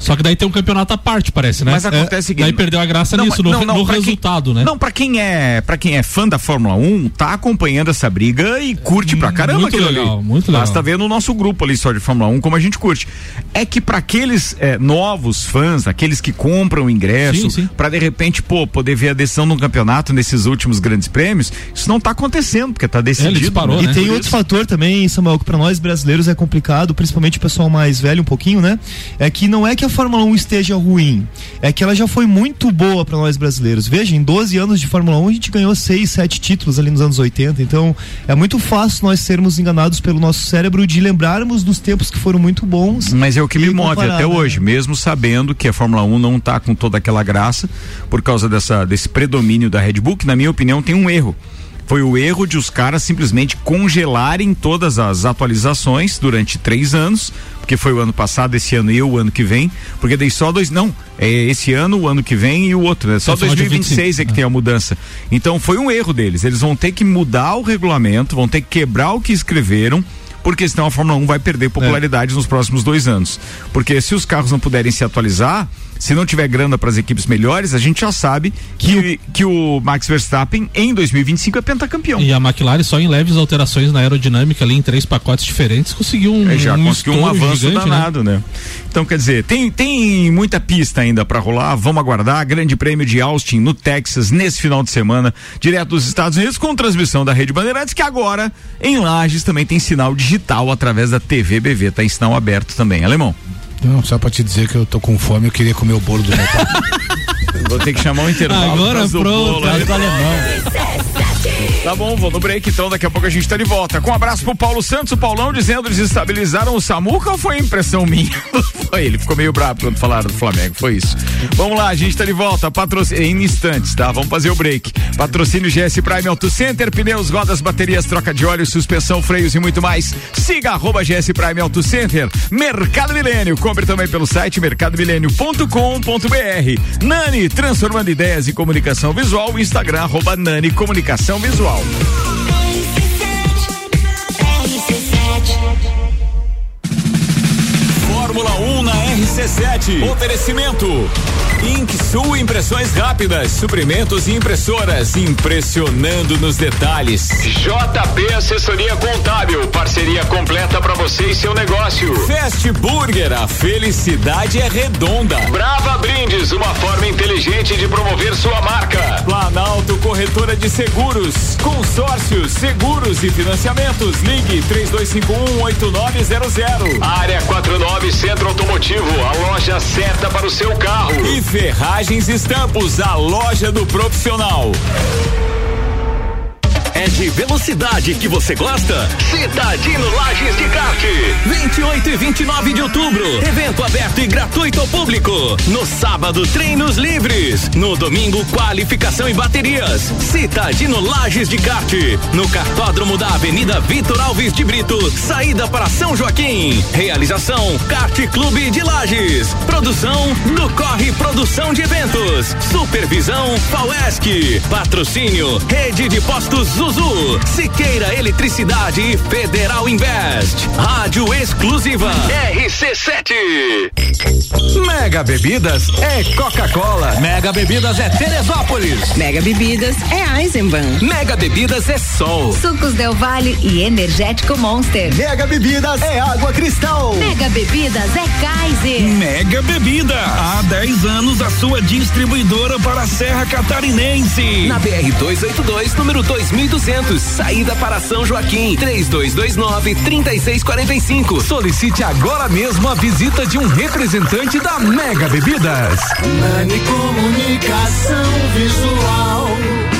Só que daí tem um campeonato à parte, parece, né? Mas acontece o seguinte- Daí perdeu a graça Não, nisso, mas- no, não, não, no pra quem- resultado, né? Não, pra quem é, para quem é fã da Fórmula 1, tá acompanhando essa briga e curte pra caramba Muito aquilo legal, ali. muito legal. Basta ver no nosso grupo ali só de Fórmula 1 como a gente curte. É que pra aqueles é, novos fãs, aqueles que compram o ingresso, Sim, sim. pra de repente, pô, poder ver a decisão de um campeonato nesses últimos grandes prêmios, isso não tá acontecendo, porque tá decidido. disparou, né? E né? tem Por outro isso- fator também, Samuel, que para nós brasileiros é complicado, principalmente o pessoal mais velho um pouquinho, né? É que não é que a Fórmula 1 esteja ruim, é que ela já foi muito boa para nós brasileiros. Veja, em 12 anos de Fórmula 1 a gente ganhou 6, 7 títulos ali nos anos 80, então é muito fácil nós sermos enganados pelo nosso cérebro de lembrarmos dos tempos que foram muito bons. Mas é o que me move até né? hoje, mesmo sabendo que a Fórmula 1 não tá com toda aquela graça por causa dessa, desse predomínio da Red Bull, que na minha opinião tem um erro. Foi o erro de os caras simplesmente congelarem todas as atualizações durante três anos, porque foi o ano passado, esse ano e o ano que vem, porque daí só dois, não, é esse ano, o ano que vem e o outro, né? Só É, final de 2026 é que 25, tem a mudança. Então foi um erro deles. Eles vão ter que mudar o regulamento, vão ter que quebrar o que escreveram. Porque senão a Fórmula 1 vai perder popularidade nos próximos dois anos. Porque se os carros não puderem se atualizar, se não tiver grana para as equipes melhores, a gente já sabe que, que o Max Verstappen em 2025 é pentacampeão. E a McLaren, só em leves alterações na aerodinâmica ali, em três pacotes diferentes, conseguiu um, É, já um conseguiu um avanço gigante, né? danado, né? Então, quer dizer, tem, tem muita pista ainda para rolar. Vamos aguardar. Grande prêmio de Austin, no Texas, nesse final de semana, direto dos Estados Unidos, com transmissão da Rede Bandeirantes, que agora, em Lages, também tem sinal digital através da TV BV. Tá em sinal aberto também, alemão. Não, só pra te dizer que eu tô com fome, eu queria comer o bolo do meu pai. Vou ter que chamar um intervalo. Agora pronto, bolo, né? alemão. Tá bom, vou no break então, daqui a pouco a gente tá de volta. Com um abraço pro Paulo Santos, o Paulão dizendo eles estabilizaram o Samuca ou foi impressão minha? foi, ele ficou meio bravo quando falaram do Flamengo, foi isso. Vamos lá, a gente tá de volta, patrocínio em instantes, tá? Vamos fazer o break. Patrocínio GS Prime Auto Center, pneus, rodas, baterias, troca de óleo, suspensão, freios e muito mais. Siga arroba GS Prime Auto Center. Mercado Milênio, compre também pelo site mercadomilênio.com.br. Nani, transformando ideias em comunicação visual, Instagram arroba Nani Comunicação Visual visual. Fórmula 1 na RC7. Oferecimento. Inksul Impressões Rápidas, suprimentos e impressoras, impressionando nos detalhes. JP Assessoria Contábil, parceria completa para você e seu negócio. Fast Burger, a felicidade é redonda. Brava Brindes, uma forma inteligente de promover sua marca. Planalto Corretora de Seguros, consórcios, seguros e financiamentos. Ligue 32518900. Área 49 Centro Automotivo, a loja certa para o seu carro. E Ferragens Estampos, a loja do profissional. É de velocidade que você gosta? Citadino Lages de Kart. 28 e 29 de outubro. Evento aberto e gratuito ao público. No sábado, treinos livres. No domingo, qualificação e baterias. Citadino Lages de Kart. No cartódromo da Avenida Vitor Alves de Brito. Saída para São Joaquim. Realização Kart Clube de Lages. Produção do Corre Produção de Eventos. Supervisão Pauesc. Patrocínio Rede de Postos Zuzu. Siqueira Eletricidade e Federal Invest. Rádio exclusiva. RC7. Mega Bebidas é Coca-Cola. Mega Bebidas é Teresópolis. Mega Bebidas é Eisenbahn. Mega Bebidas é Sol. Sucos Del Vale e Energético Monster. Mega Bebidas é Água Cristal. Mega Bebidas é Kaiser. Mega Bebida, há 10 anos a sua distribuidora para a Serra Catarinense. Na BR 282, número 2200, saída para São Joaquim, 3229 3645. Solicite agora mesmo a visita de um representante da Mega Bebidas. Nani Comunicação Visual.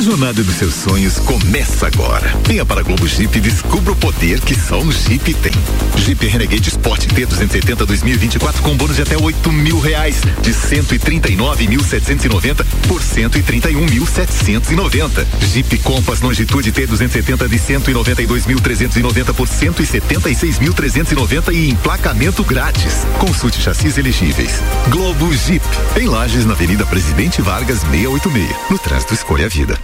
A jornada dos seus sonhos começa agora. Venha para a Globo Jeep e descubra o poder que só um Jeep tem. Jeep Renegade Sport T270 2024 com bônus de até 8 mil reais, de 139.790 por 131.790. Jeep Compass Longitude T270 de 192.390 por 176.390 e emplacamento grátis. Consulte chassis elegíveis. Globo Jeep, em Lages, na Avenida Presidente Vargas 686. No trânsito, escolha a vida.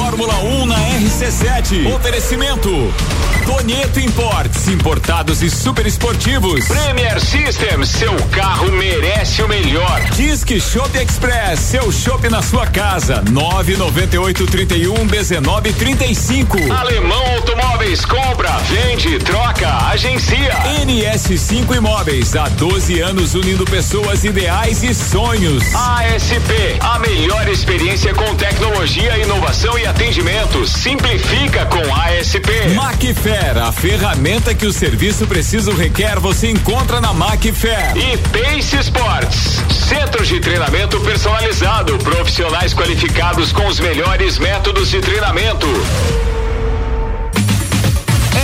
Fórmula 1 na RC7. Oferecimento. Tonieto Imports, importados e super esportivos. Premier System, seu carro merece o melhor. Disque Shop Express, seu shopping na sua casa. 998 31 19 35. Alemão Automóveis, compra, vende, troca, agencia. NS5 Imóveis, há 12 anos unindo pessoas ideais e sonhos. ASP, a melhor experiência com tecnologia, inovação e atendimento. Simplifica com ASP. A ferramenta que o serviço preciso requer, você encontra na Macfair. E Pace Sports, centro de treinamento personalizado, profissionais qualificados com os melhores métodos de treinamento.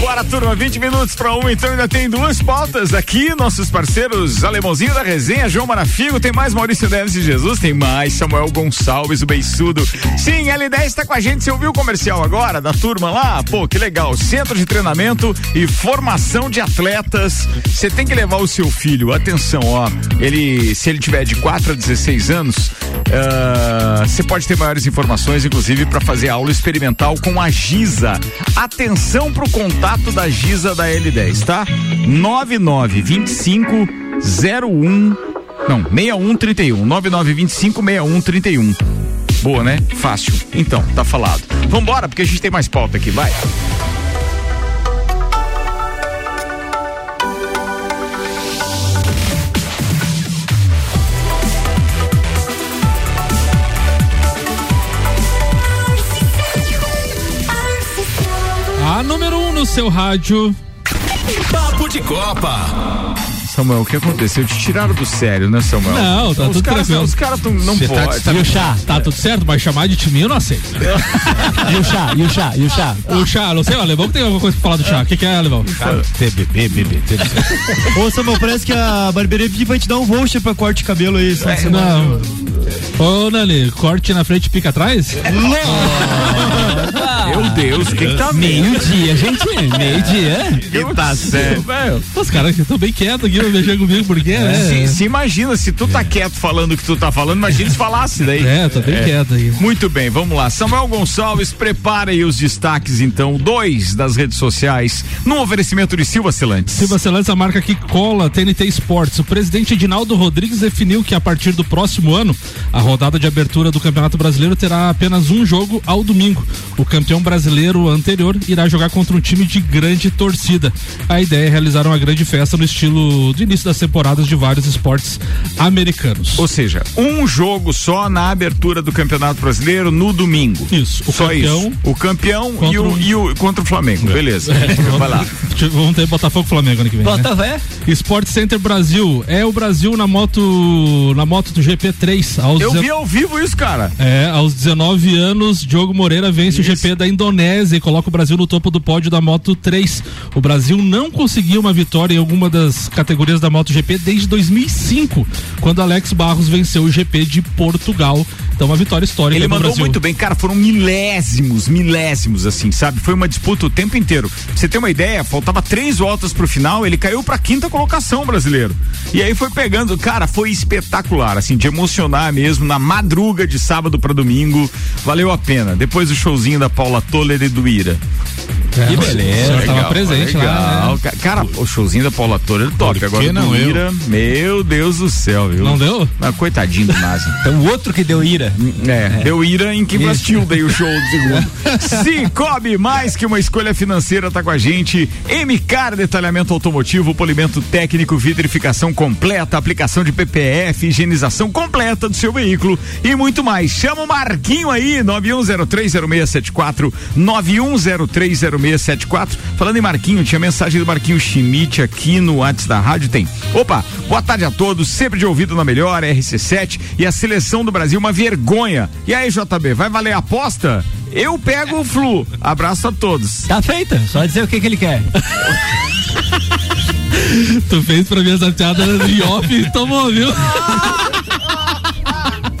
Bora, turma, 20 minutos para um, então ainda tem duas pautas aqui. Nossos parceiros Alemãozinho da Resenha, João Marafigo, tem mais Maurício Neves e Jesus, tem mais Samuel Gonçalves, o Beiçudo. Sim, L10 está com a gente. Você ouviu o comercial agora da turma lá? Pô, que legal. Centro de treinamento e formação de atletas. Você tem que levar o seu filho, atenção, ó. Ele, se ele tiver de 4 a 16 anos, Ah, Você pode ter maiores informações, inclusive, para fazer aula experimental com a Giza. Atenção pro contato da Giza da L10, tá? 9925 01 não, 6131. 9925 6131. Boa, né? Fácil. Então, tá falado. Vambora, porque a gente tem mais pauta aqui, vai. No seu rádio. Papo de Copa. Samuel, o que aconteceu? Te tiraram do sério, né, Samuel? Não, tá os tudo caras, tranquilo. Os caras não Cê tá- podem. tá- E o chá? Tá tudo certo, mas chamar de time eu não aceito. E o chá, e o chá, e o chá. O chá, não sei, o Alemão que tem alguma coisa pra falar do chá. O que, que é, Alemão? TBB, BB, Ô, Samuel, parece que a barbearia vai te dar um voucher pra corte de cabelo aí. essa É, semana. não. Ô, Nani, corte na frente e pica atrás? Meu Deus, o que, que tá Meio-dia, gente. Meio-dia. Que tá certo. Velho, os caras estão bem quietos aqui, mexer comigo, porque, né? Se, se imagina, se tu tá quieto falando o que tu tá falando, imagina se falasse daí. É, tô bem quieto aí. Muito bem, vamos lá. Samuel Gonçalves, prepara aí os destaques, então, dois das redes sociais, num oferecimento de Silva Celantes. Silva Celantes, a marca que cola TNT Sports. O presidente Edinaldo Rodrigues definiu que a partir do próximo ano, a rodada de abertura do Campeonato Brasileiro terá apenas um jogo ao domingo. O campeão brasileiro anterior irá jogar contra um time de grande torcida. A ideia é realizar uma grande festa no estilo do início das temporadas de vários esportes americanos. Ou seja, um jogo só na abertura do Campeonato Brasileiro no domingo. Isso. O só campeão isso. O campeão e contra o, e o- contra o Flamengo. Beleza. É, Vai lá. Vamos ter Botafogo e Flamengo ano que vem. Né? fé. Sport Center Brasil. É o Brasil na moto na moto do GP3. Aos Eu dezen- vi ao vivo isso, cara. É, aos 19 anos, Diogo Moreira vence o GP da Indonésia e coloca o Brasil no topo do pódio da Moto 3. O Brasil não conseguiu uma vitória em alguma das categorias da MotoGP desde 2005, quando Alex Barros venceu o GP de Portugal. Então, uma vitória histórica Ele do mandou Brasil. muito bem, cara. Foram milésimos, milésimos, assim, sabe? Foi uma disputa o tempo inteiro. Pra você ter uma ideia, faltava três voltas pro final, ele caiu pra quinta colocação brasileiro. E aí foi pegando, cara, foi espetacular, assim, de emocionar mesmo, na madruga de sábado pra domingo. Valeu a pena. Depois o showzinho da Paula Toller Ira. Que beleza. O senhor tava presente lá, legal. né? Ca- Cara, o showzinho da Paula Toller top. Por Agora que não eu? Ira, meu Deus do céu, viu? Não deu? Ah, coitadinho do Nazi. Então o outro que deu ira. É, deu ira em quem assistiu daí o show do segundo. Cicobi, mais que uma escolha financeira, tá com a gente. MCAR, detalhamento automotivo, polimento técnico, vitrificação completa, aplicação de PPF, higienização completa do seu veículo e muito mais. Chama o Marquinho aí, 91030674, 91030674. Falando em Marquinho, tinha mensagem do Marquinho Schmidt aqui no WhatsApp da rádio, tem. Opa, boa tarde a todos, sempre de ouvido na melhor, RC7 e a seleção do Brasil, uma vergonha. E aí, JB, vai valer a aposta? Eu pego o Flu. Abraço a todos. Tá feita. Só dizer o que, que ele quer. Tu fez pra mim essa piada em off e tomou, viu?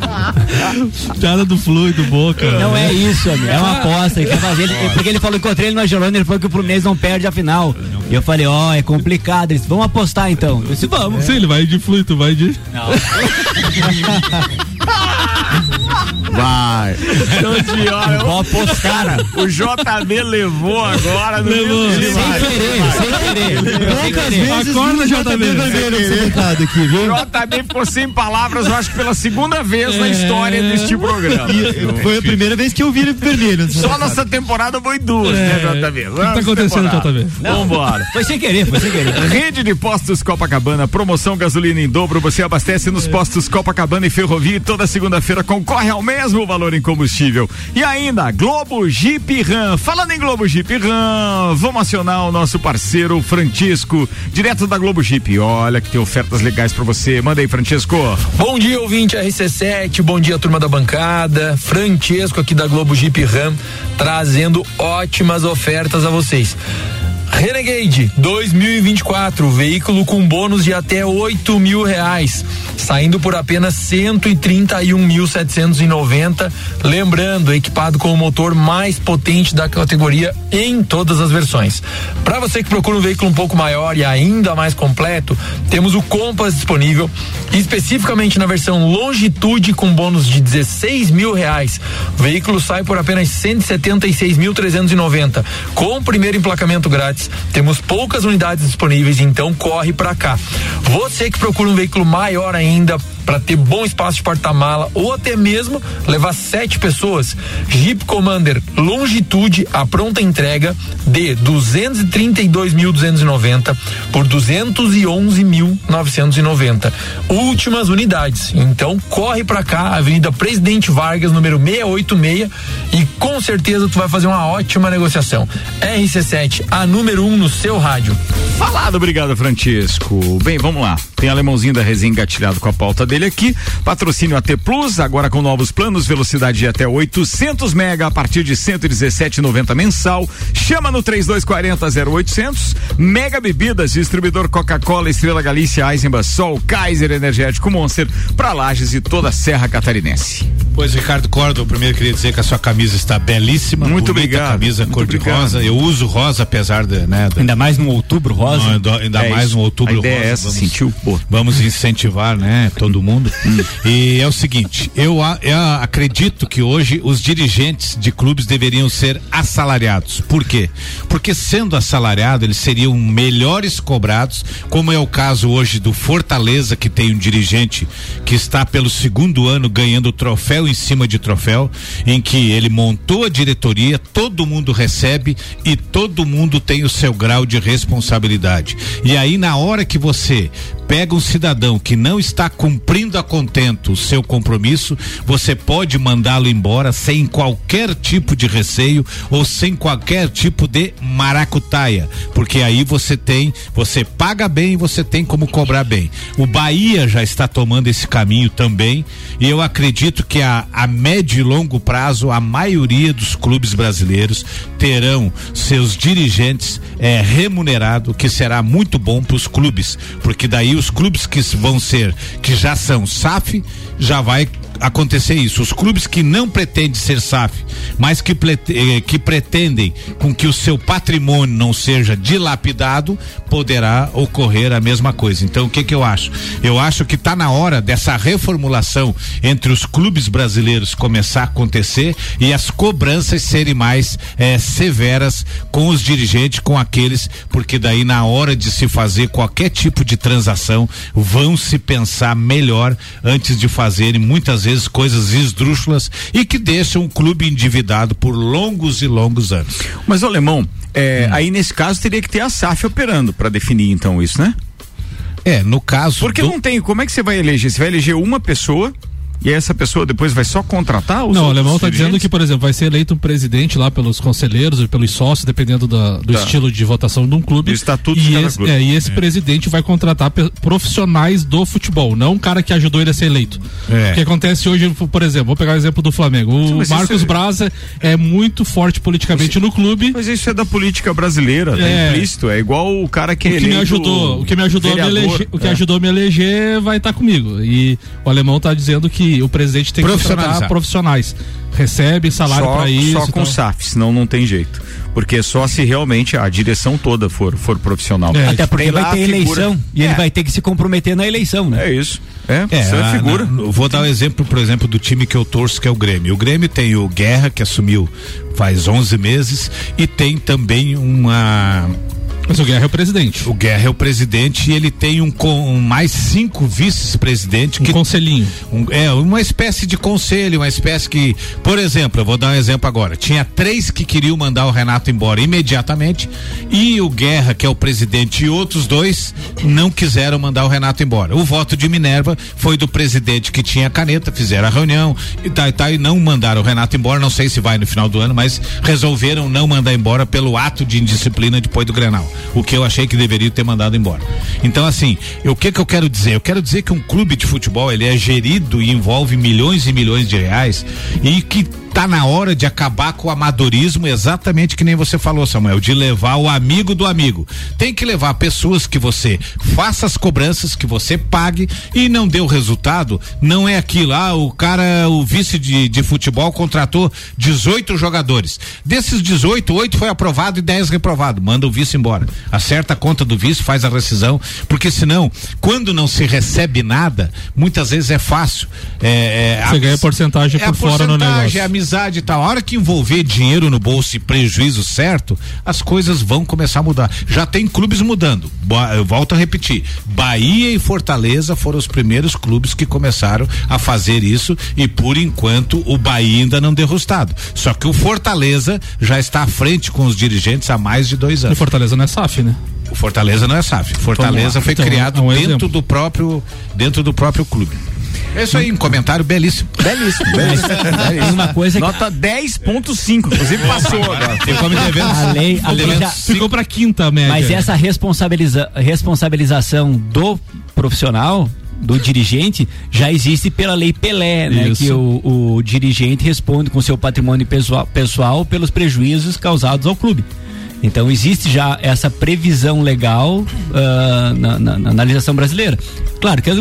piada do Flu e do Boca. Não é isso, amigo. É uma aposta. Ele fazer, ele- porque ele falou, encontrei ele no Angelone, ele falou que o Fluminense não perde a final. E eu falei, ó, é complicado. Eles vamos apostar então. Eu disse, vamos. Sim, ele vai de Flu e tu vai de. Vai. Vou apostar. O JB levou agora no Levou. Sem demais. querer, sem querer. Poucas Sem querer. vezes Acorda, JB. aqui, viu? JB ficou sem palavras, eu acho que pela segunda vez na história deste programa. E foi a primeira vez que eu vi ele vermelho. Só nessa temporada foi duas, né, JB? O que tá acontecendo, JB? Vambora. Foi sem querer, foi sem querer. Rede de Postos Copacabana, promoção gasolina em dobro. Você abastece nos postos Copacabana e Ferrovia e toda segunda-feira concorre ao mesmo valor em combustível. E ainda, Globo Jeep Ram. Falando em Globo Jeep Ram, vamos acionar o nosso parceiro Francisco, direto da Globo Jeep. Olha que tem ofertas legais pra você. Manda aí, Francisco. Bom dia, ouvinte RC7, bom dia, turma da bancada. Francesco aqui da Globo Jeep Ram, trazendo ótimas ofertas a vocês. Renegade 2024, veículo com bônus de até 8 mil reais, saindo por apenas 131.790. Lembrando, equipado com o motor mais potente da categoria em todas as versões. Para você que procura um veículo um pouco maior e ainda mais completo, temos o Compass disponível, especificamente na versão Longitude com bônus de 16 mil reais. O veículo sai por apenas 176.390, com o primeiro emplacamento grátis. Temos poucas unidades disponíveis, então corre para cá. Você que procura um veículo maior ainda, para ter bom espaço de porta-mala ou até mesmo levar sete pessoas. Jeep Commander Longitude a pronta entrega de 232.290 por 211.990. Últimas unidades. Então corre para cá, Avenida Presidente Vargas, número 686 e com certeza tu vai fazer uma ótima negociação. RC7, a número 1 um no seu rádio. Falado, obrigado, Francisco. Bem, vamos lá. Tem alemãozinho da resenha engatilhado com a pauta dele aqui. Patrocínio AT Plus, agora com novos planos, velocidade de até 800 mega a partir de 117,90 mensal. Chama no 3240 0800. Mega Bebidas, distribuidor Coca-Cola, Estrela Galícia, Eisenbach, Sol, Kaiser Energético Monster, para Lages e toda a Serra Catarinense. Pois, Ricardo Cordo, primeiro queria dizer que a sua camisa está belíssima. Muito obrigado. camisa Muito cor de obrigado. rosa. Eu uso rosa, apesar de, né? da- Ainda mais no outubro rosa. Não, ainda- ainda É mais isso. no outubro A ideia rosa. é essa, sentiu? Pô. Vamos incentivar, né, todo mundo. e é o seguinte, eu, eu acredito que hoje os dirigentes de clubes deveriam ser assalariados. Por quê? Porque sendo assalariado, eles seriam melhores cobrados, como é o caso hoje do Fortaleza, que tem um dirigente que está pelo segundo ano ganhando troféu em cima de troféu, em que ele montou a diretoria, todo mundo recebe e todo mundo tem o seu grau de responsabilidade. E aí, na hora que você pega um cidadão que não está cumprindo a contento o seu compromisso, você pode mandá-lo embora sem qualquer tipo de receio ou sem qualquer tipo de maracutaia, porque aí você tem, você paga bem, você tem como cobrar bem. O Bahia já está tomando esse caminho também, e eu acredito que a, a médio e longo prazo a maioria dos clubes brasileiros terão seus dirigentes é, remunerado, que será muito bom para os clubes, porque daí os clubes que vão ser, que já são SAF, já vai acontecer isso. Os clubes que não pretendem ser SAF, mas que, eh, que pretendem com que o seu patrimônio não seja dilapidado, poderá ocorrer a mesma coisa. Então, o que que eu acho? Eu acho que está na hora dessa reformulação entre os clubes brasileiros começar a acontecer e as cobranças serem mais eh, severas com os dirigentes, com aqueles, porque daí na hora de se fazer qualquer tipo de transação, vão se pensar melhor antes de fazerem muitas vezes coisas esdrúxulas e que deixam o clube endividado por longos e longos anos. Mas, Alemão, é, aí nesse caso teria que ter a SAF operando para definir então isso, né? É, no caso. Porque não tem. Como é que você vai eleger? Você vai eleger uma pessoa e essa pessoa depois vai só contratar os Não, o alemão está dizendo que, por exemplo, vai ser eleito um presidente lá pelos conselheiros e pelos sócios, dependendo da- do Tá. estilo de votação de um clube. Do estatuto de e cada esse, clube. é, e esse É. presidente vai contratar profissionais do futebol, não um cara que ajudou ele a ser eleito. É. O que acontece hoje, por exemplo, vou pegar o exemplo do Flamengo. O Sim, Marcos é- Braz é muito forte politicamente no clube. Mas isso é da política brasileira, tá É. implícito. É igual o cara que o que me ajudou, o que me ajudou a me vereador, eleger, o que é. ajudou a me eleger vai estar comigo. E o alemão está dizendo que o presidente tem que contratar profissionais. Recebe salário só, para isso. Só com então. SAF, senão não tem jeito. Porque só se realmente a direção toda for, for profissional. É, Até porque vai ter a figura- eleição e ele É. vai ter que se comprometer na eleição, né? É isso. É, É, isso é a- figura. na- vou dar um exemplo, por exemplo, do time que eu torço, que é o Grêmio. O Grêmio tem o Guerra, que assumiu faz 11 meses, e tem também uma. Mas o Guerra é o presidente. O Guerra é o presidente e ele tem um, com, um mais cinco vice-presidentes. Um que, conselhinho. um- é, uma espécie de conselho, uma espécie que. Por exemplo, eu vou dar um exemplo agora. Tinha três que queriam mandar o Renato embora imediatamente e o Guerra, que é o presidente, e outros dois não quiseram mandar o Renato embora. O voto de Minerva foi do presidente que tinha caneta, fizeram a reunião e tal e tal, e não mandaram o Renato embora. Não sei se vai no final do ano, mas resolveram não mandar embora pelo ato de indisciplina depois do Grenal. O que eu achei que deveria ter mandado embora. Então, assim, o que que eu quero dizer? Eu quero dizer que um clube de futebol ele é gerido e envolve milhões e milhões de reais e que tá na hora de acabar com o amadorismo, exatamente que nem você falou, Samuel, de levar o amigo do amigo. Tem que levar pessoas que você faça as cobranças, que você pague e não dê o resultado, não é aquilo. Ah, o cara, o vice de, de futebol contratou 18 jogadores. Desses 18, 8 foi aprovado e 10 reprovado. Manda o vice embora. Acerta a conta do vice, faz a rescisão, porque senão, quando não se recebe nada, muitas vezes é fácil. É, é, Você ganha porcentagem é por fora no negócio. É amizade e tal. A hora que envolver dinheiro no bolso e prejuízo certo, as coisas vão começar a mudar. Já tem clubes mudando. Eu volto a repetir. Bahia e Fortaleza foram os primeiros clubes que começaram a fazer isso e por enquanto o Bahia ainda não deu resultado. Só que o Fortaleza já está à frente com os dirigentes há mais de dois E anos. Fortaleza não é SAF, né? O Fortaleza não é SAF. Fortaleza foi Então, criado é um dentro exemplo. do próprio dentro do próprio clube. É isso aí, um comentário belíssimo. Belíssimo, Tem uma coisa que Nota 10.5, inclusive passou agora. Ficou me devendo. a lei, a lei já, Ficou pra quinta média. Mas essa responsabiliza, responsabilização do profissional, do dirigente, já existe pela lei Pelé, né? Isso. Que o, o dirigente responde com seu patrimônio pessoal, pessoal pelos prejuízos causados ao clube. Então existe já essa previsão legal ah, na, na- na legislação brasileira. Claro que, é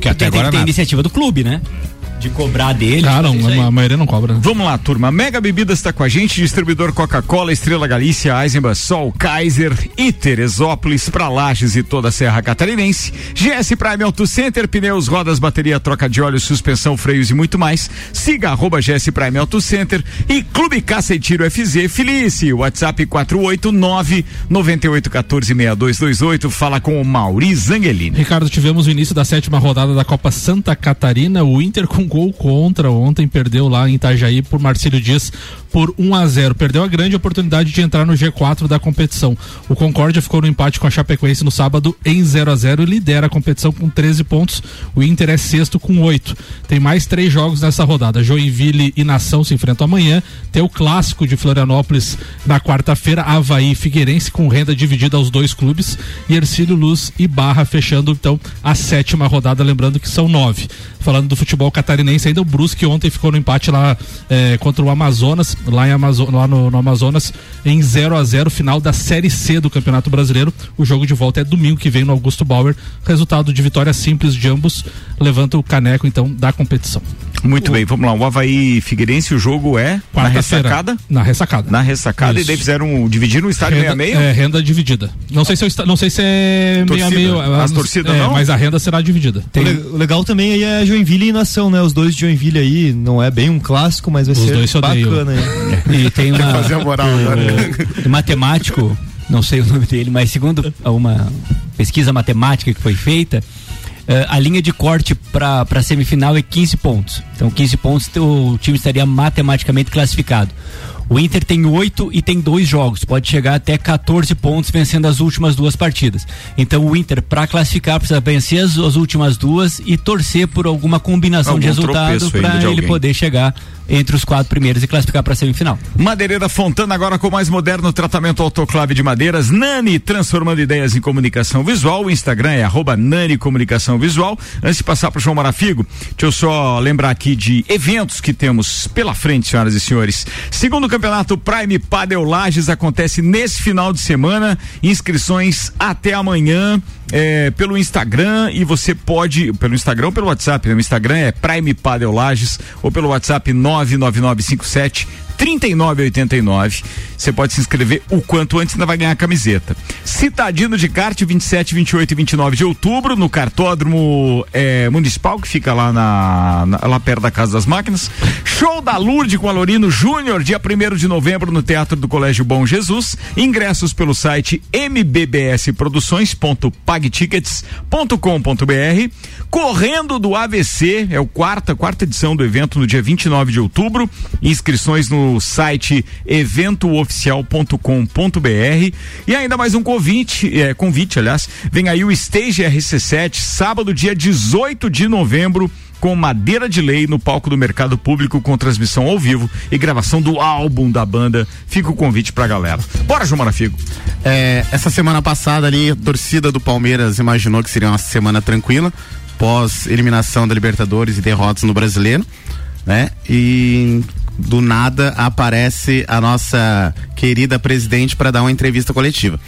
Que até agora tem nada. iniciativa do clube, né? De cobrar dele. Ah, aí. a maioria não cobra. né? Vamos lá, turma. Mega Bebidas está com a gente, distribuidor Coca-Cola, Estrela Galícia, Eisenbach, Sol, Kaiser e Teresópolis para Lages e toda a Serra Catarinense. GS Prime Auto Center, pneus, rodas, bateria, troca de óleo, suspensão, freios e muito mais. Siga arroba GS Prime Auto Center e Clube Caça e Tiro FZ Felice, WhatsApp 489 9814 6228. Fala com o Mauri Zangelini. Ricardo, tivemos o início da sétima rodada da Copa Santa Catarina. O Inter com gol contra ontem perdeu lá em Itajaí por Marcílio Dias por 1 a 0. Perdeu a grande oportunidade de entrar no G4 da competição. O Concórdia ficou no empate com a Chapecoense no sábado em 0 a 0 e lidera a competição com 13 pontos. O Inter é sexto com 8. Tem mais três jogos nessa rodada. Joinville e Nação se enfrentam amanhã. Tem o clássico de Florianópolis na quarta-feira, Havaí e Figueirense com renda dividida aos dois clubes e Ercílio Luz e Barra fechando então a sétima rodada, lembrando que são nove. Falando do futebol catarinense, ainda o Brusque ontem ficou no empate lá eh, contra o Amazonas, lá, em lá no, no Amazonas, em 0 a 0 final da Série C do Campeonato Brasileiro. O jogo de volta é domingo que vem no Augusto Bauer. Resultado de vitória simples de ambos, levanta o caneco então da competição. Muito bem, vamos lá. O Havaí Figueirense, o jogo é na Quarta-feira, ressacada? Na ressacada. Na ressacada e Isso. daí fizeram dividir no estádio meio a Renda, meio? é, renda dividida. Não sei se, é o esta- não sei se é meio a Torcida? meio. As é, torcidas é, não? Mas a renda será dividida. O le- O legal também aí é Joinville e Nação, né? Os dois de Joinville aí, não é bem um clássico, mas vai Os ser dois bacana aí. E tem uma, fazer a moral agora. o, o matemático, não sei o nome dele, mas segundo uma pesquisa matemática que foi feita, a linha de corte para a semifinal é 15 pontos. Então, 15 pontos o time estaria matematicamente classificado. O Inter tem oito e tem dois jogos, pode chegar até 14 pontos vencendo as últimas duas partidas. Então o Inter, para classificar, precisa vencer as, as últimas duas e torcer por alguma combinação de Algum resultado tropeço ainda para de ele poder chegar entre os quatro primeiros e classificar para a semifinal. Madeireira Fontana agora com mais moderno tratamento autoclave de madeiras. Nani, transformando ideias em comunicação visual. O Instagram é arroba Nani Comunicação Visual. Antes de passar para o João Marafigo, deixa eu só lembrar aqui de eventos que temos pela frente, senhoras e senhores. Segundo campeonato Prime Padel Lages acontece nesse final de semana. Inscrições até amanhã. é, pelo Instagram e você pode, pelo Instagram ou pelo WhatsApp, né? o Instagram é Prime Padel Lages ou pelo WhatsApp 99957 3989. Você pode se inscrever o quanto antes, ainda vai ganhar a camiseta. Citadino de kart, 27, 28 e 29 de outubro, no cartódromo eh, municipal, que fica lá, na, na- lá perto da Casa das Máquinas. Show da Lourdes com Alorino Júnior, dia 1 de novembro, no Teatro do Colégio Bom Jesus. Ingressos pelo site mbbsprodções.pagtickets.com.br. Correndo do AVC, é o quarta, quarta edição do evento no dia 29 de outubro. Inscrições no site eventooficial.com.br. E ainda mais um convite, é, convite, aliás, vem aí o Stage RC7, sábado, dia 18 de novembro com madeira de lei no palco do Mercado Público com transmissão ao vivo e gravação do álbum da banda. Fica o convite pra galera. Bora, João Marafigo. É, essa semana passada ali, a torcida do Palmeiras imaginou que seria uma semana tranquila, pós eliminação da Libertadores e derrotas no Brasileiro, né? E do nada aparece a nossa querida presidente para dar uma entrevista coletiva.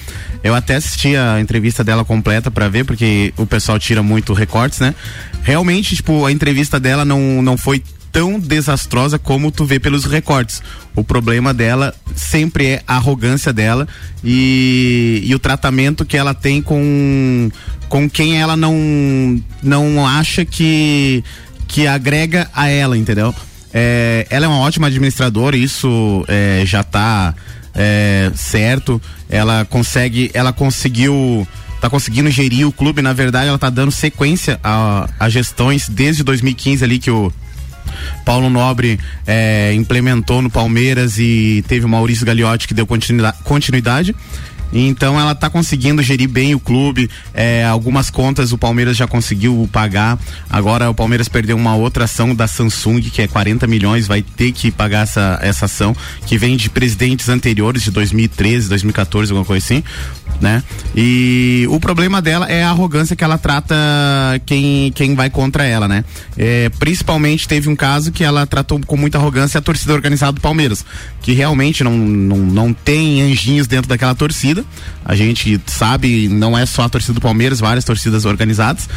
Eu até assisti a entrevista dela completa para ver, porque o pessoal tira muito recortes, né? Realmente, tipo, a entrevista dela não, não foi tão desastrosa como tu vê pelos recortes. O problema dela sempre é a arrogância dela e, e o tratamento que ela tem com, com quem ela não, não acha que, que agrega a ela, entendeu? É, ela é uma ótima administradora, isso é, já está é, certo. Ela consegue, ela conseguiu tá conseguindo gerir o clube, na verdade ela tá dando sequência a, a gestões desde 2015 ali que o Paulo Nobre é, implementou no Palmeiras e teve o Maurício Gagliotti que deu continuidade. Então ela está conseguindo gerir bem o clube. É, algumas contas o Palmeiras já conseguiu pagar. Agora o Palmeiras perdeu uma outra ação da Samsung, que é 40 milhões, vai ter que pagar essa, essa ação, que vem de presidentes anteriores, de 2013, 2014, alguma coisa assim né? E o problema dela é a arrogância que ela trata quem, quem vai contra ela, né? É, principalmente teve um caso que ela tratou com muita arrogância a torcida organizada do Palmeiras, que realmente não, não, não tem anjinhos dentro daquela torcida. A gente sabe, não é só a torcida do Palmeiras, várias torcidas organizadas.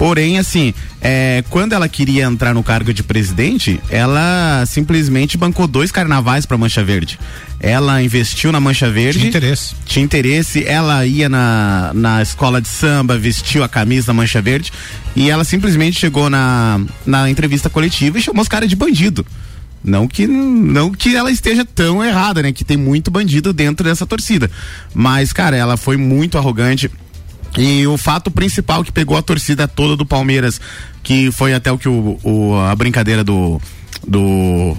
Porém, assim, é, quando ela queria entrar no cargo de presidente, ela simplesmente bancou dois carnavais para Mancha Verde. Ela investiu na Mancha Verde. Tinha interesse. Tinha interesse. Ela ia na, na escola de samba, vestiu a camisa da Mancha Verde. E ela simplesmente chegou na, na entrevista coletiva e chamou os caras de bandido. Não que, não que ela esteja tão errada, né? Que tem muito bandido dentro dessa torcida. Mas, cara, ela foi muito arrogante e o fato principal que pegou a torcida toda do Palmeiras, que foi até o que o, o a brincadeira do, do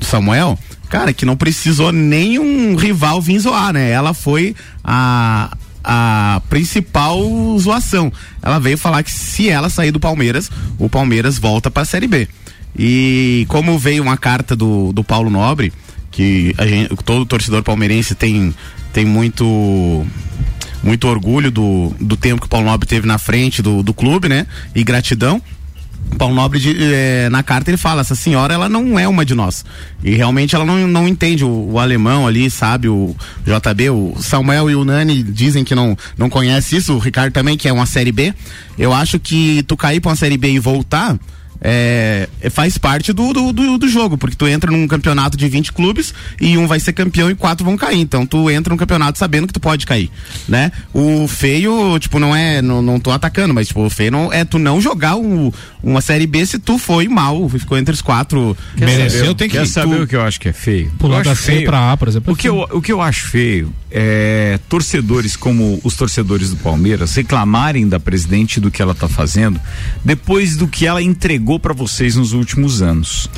Samuel, cara, que não precisou nenhum rival vir zoar, né? Ela foi a, a principal zoação. Ela veio falar que se ela sair do Palmeiras, o Palmeiras volta para a Série B. E como veio uma carta do, do Paulo Nobre, que gente, todo torcedor palmeirense tem, tem muito muito orgulho do, do tempo que o Paulo Nobre teve na frente do, do clube, né? E gratidão. Paulo Nobre de, é, na carta ele fala essa senhora ela não é uma de nós e realmente ela não, não entende o, o alemão ali sabe o JB o Samuel e o Nani dizem que não não conhece isso o Ricardo também que é uma série B eu acho que tu cair para uma série B e voltar é, faz parte do, do, do, do, jogo, porque tu entra num campeonato de 20 clubes e um vai ser campeão e quatro vão cair. Então tu entra num campeonato sabendo que tu pode cair, né? O feio, tipo, não é, não, não tô atacando, mas tipo, o feio não, é tu não jogar um, uma série B se tu foi mal, ficou entre os quatro. Quer Mereceu, saber, tem que Quer saber tu... o que eu acho que é feio? Pular da C pra A, por exemplo. O que, eu, o que eu acho feio é torcedores como os torcedores do Palmeiras reclamarem da presidente do que ela tá fazendo depois do que ela entregou para vocês nos últimos anos.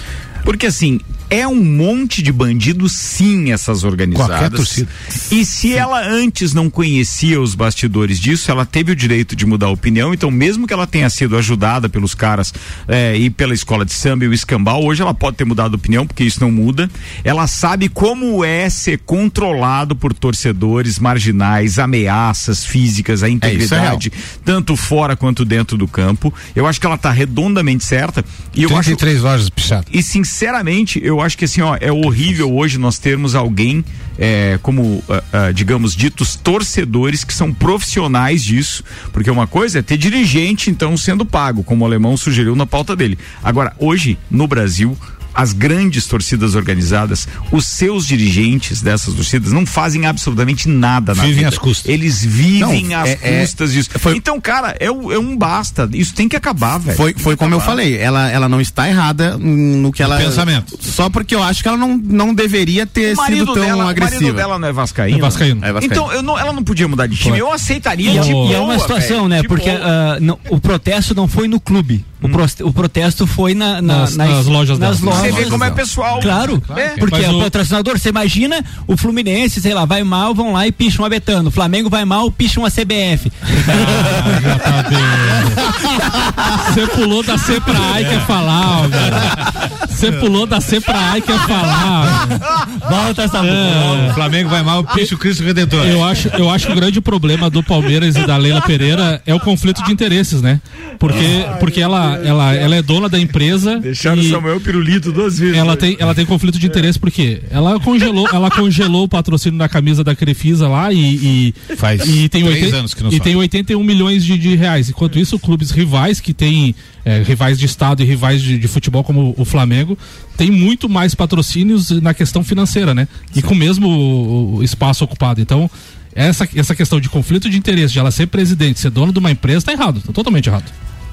Porque assim, é um monte de bandidos, sim, essas organizadas. E se ela antes não conhecia os bastidores disso, ela teve o direito de mudar a opinião. Então, mesmo que ela tenha sido ajudada pelos caras é, e pela escola de samba e o escambau, hoje ela pode ter mudado a opinião, porque isso não muda. Ela sabe como é ser controlado por torcedores marginais, ameaças físicas, a integridade, é, é tanto fora quanto dentro do campo. Eu acho que ela está redondamente certa. E eu 33 acho, lojas, pichado. E sinceramente, eu eu acho que assim, ó, é horrível hoje nós termos alguém é, como, uh, uh, digamos, ditos torcedores que são profissionais disso, porque uma coisa é ter dirigente, então, sendo pago, como o alemão sugeriu na pauta dele. Agora, hoje, no Brasil, as grandes torcidas organizadas, os seus dirigentes dessas torcidas não fazem absolutamente nada na vivem vida. às custas. Eles vivem não, às é, é custas é, disso. Foi, então, cara, é, é, um basta. Isso tem que acabar, velho. Foi, foi como acabar. eu falei, ela, ela não está errada no que ela. pensamento. Só porque eu acho que ela não, não deveria ter sido tão dela, agressiva. O marido dela não é vascaíno? É vascaíno. É vascaíno. Então, eu não, ela não podia mudar de time. Eu aceitaria e, de boa, E é uma situação, né? Porque uh, não, o protesto não foi no clube. O, hum. o protesto foi na, na, nas, nas, nas, lojas nas dela. lojas. Você vê como é pessoal. Claro, claro. É. porque é o patrocinador, você imagina o Fluminense, sei lá, vai mal, vão lá e picham a Betano. O Flamengo vai mal, picham a CBF. Ah, Você pulou da C pra A e quer falar, ó, velho. Você pulou da C pra A e quer falar. Volta essa O Flamengo vai mal, picha o Cristo Redentor. Eu acho, eu acho que o grande problema do Palmeiras e da Leila Pereira é o conflito de interesses, né? Porque, porque ela, ela, ela é dona da empresa. Deixaram e o Samuel Pirulito duas vezes. Ela né? tem, ela tem conflito de interesse porque ela congelou, ela congelou o patrocínio da camisa da Crefisa lá e, e Faz e tem, três 80 anos que não e sobe. tem 81 milhões de, de reais. Enquanto isso, clubes rivais que têm é, rivais de estado e rivais de, de futebol como o Flamengo tem muito mais patrocínios na questão financeira, né? E com o mesmo espaço ocupado. Então essa, essa questão de conflito de interesse, de ela ser presidente, ser dona de uma empresa, tá errado, tá totalmente errado.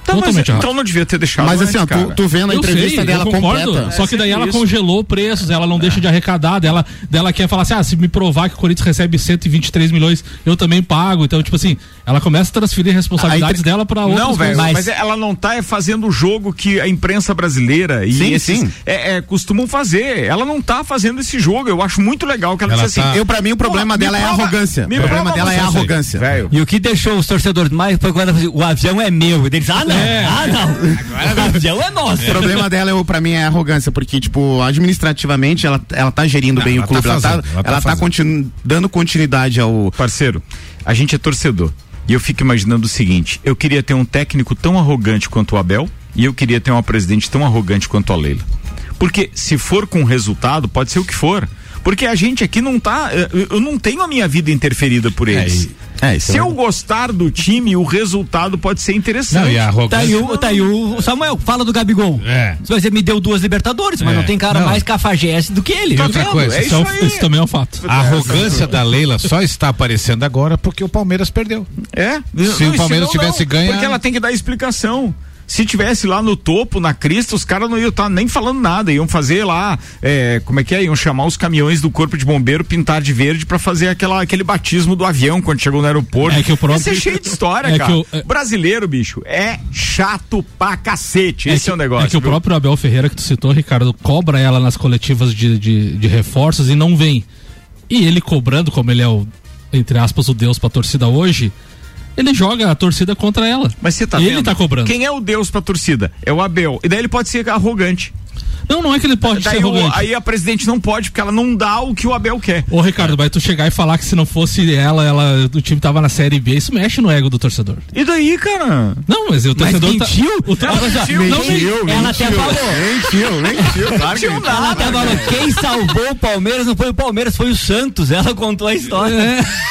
Então, mas, totalmente errado. então não devia ter deixado Mas assim, ó, tu, tu vendo a Eu entrevista sei, dela eu concordo, completa. Só que daí ela isso. congelou preços, ela não deixa de arrecadar, dela, dela quer falar assim: ah, se me provar que o Corinthians recebe 123 milhões, eu também pago. Então, tipo assim, ela começa a transferir responsabilidades Aí, dela pra outras Não, velho, coisas. mas... ela não tá é, fazendo o jogo que a imprensa brasileira e Sim, esses sim. É, é, costumam fazer. Ela não tá fazendo esse jogo. Eu acho muito legal que ela, Ela disse tá- assim. Eu, pra mim, o problema Pô, dela me é a prova- arrogância. O problema prova dela é a arrogância. Velho. E o que deixou os torcedores mais foi quando ela falou assim, o avião é meu. E eles, ah, não, É. ah, não. O avião é nosso. O problema dela, eu, pra mim, é a arrogância, porque, tipo, administrativamente, ela, ela tá gerindo Não, bem ela o clube, tá ela tá, fazendo, ela tá ela tá fazendo. continu- dando continuidade ao. Parceiro, a gente é torcedor. E eu fico imaginando o seguinte: eu queria ter um técnico tão arrogante quanto o Abel e eu queria ter uma presidente tão arrogante quanto a Leila. Porque se for com resultado, pode ser o que for. Porque a gente aqui não tá. Eu eu não tenho a minha vida interferida por eles. É, Se é eu gostar do time, o resultado pode ser interessante. Não, e a Tá aí, arrogância. o, tá aí o Samuel, fala do Gabigol. É. Você me deu duas Libertadores, mas É. não tem cara Não. mais cafajeste do que ele. Tá outra vendo? coisa, É Isso, é isso também é um fato. A arrogância da Leila só está aparecendo agora porque o Palmeiras perdeu. É. Se o Palmeiras senão tivesse ganho, Porque ela tem que dar explicação. Se tivesse lá no topo, na crista, os caras não iam estar nem falando nada. Iam fazer lá, é, como é que é? Iam chamar os caminhões do corpo de bombeiro, pintar de verde pra fazer aquela, aquele batismo do avião quando chegou no aeroporto. É que o próprio- Isso é cheio de história, É cara. o- é- Brasileiro, bicho, é chato pra cacete. É Esse que, é o negócio. é que o viu? próprio Abel Ferreira que tu citou, Ricardo, cobra ela nas coletivas de, de, de reforços e não vem. E ele cobrando, como ele é o, entre aspas, o Deus pra torcida hoje, ele joga a torcida contra ela. Mas você tá ele vendo? tá cobrando. Quem é o Deus pra torcida? É o Abel. E daí ele pode ser arrogante. Não, não é que ele pode Daí ser o- arrogante. aí a presidente não pode, porque ela não dá o que o Abel quer. Ô Ricardo, vai tu chegar e falar que se não fosse ela, ela o time tava na série B, isso mexe no ego do torcedor. E daí, cara? Não, mas o torcedor mentiu? tá. O Ela mentiu, não, mentiu, ela até falou. Mentiu, mentiu, claro mentiu. Ela até falou, quem salvou o Palmeiras não foi o Palmeiras, foi o Santos. Ela contou a história.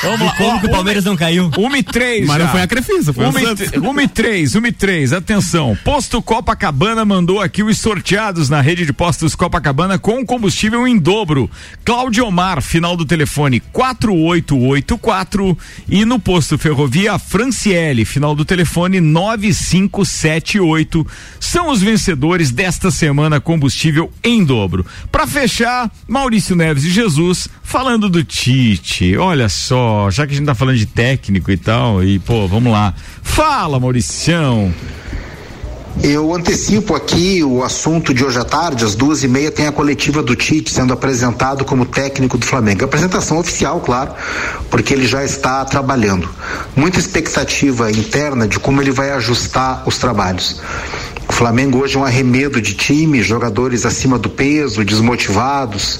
Vamos E lá. como Ó, que o Palmeiras não caiu? 1 e 3. Mas não foi a Crefisa, foi o 1 e, Santos. 1 e 3, 1 e 3. Atenção. Posto Copacabana mandou aqui os sorteados na rede de postos Copacabana com combustível em dobro. Cláudio Omar, final do telefone 4884. E no posto Ferrovia Franciele, final do telefone 9578. São os vencedores desta semana combustível em dobro. Para fechar, Maurício Neves e Jesus falando do Tite. Olha só, já que a gente tá falando de técnico e tal, e pô, vamos lá. Fala, Mauricião. Eu antecipo aqui o assunto de hoje à tarde, às duas e meia, tem a coletiva do Tite sendo apresentado como técnico do Flamengo. Apresentação oficial, claro, porque ele já está trabalhando. Muita expectativa interna de como ele vai ajustar os trabalhos. O Flamengo hoje é um arremedo de time, jogadores acima do peso, desmotivados.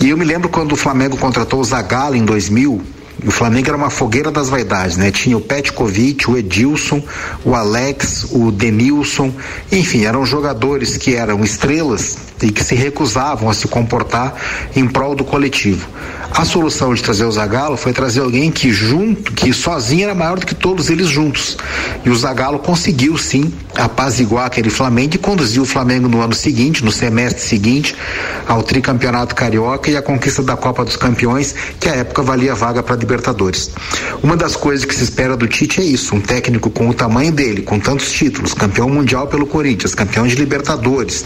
E eu me lembro quando o Flamengo contratou o Zagallo em 2000, o Flamengo era uma fogueira das vaidades, né? Tinha o Petkovic, o Edilson, o Alex, o Denilson, enfim, eram jogadores que eram estrelas e que se recusavam a se comportar em prol do coletivo. A solução de trazer o Zagallo foi trazer alguém que junto, que sozinho era maior do que todos eles juntos. E o Zagallo conseguiu sim apaziguar aquele Flamengo e conduziu o Flamengo no ano seguinte, no semestre seguinte, ao tricampeonato carioca e à conquista da Copa dos Campeões, que à época valia vaga para Libertadores. Uma das coisas que se espera do Tite é isso, um técnico com o tamanho dele, com tantos títulos, campeão mundial pelo Corinthians, campeão de Libertadores,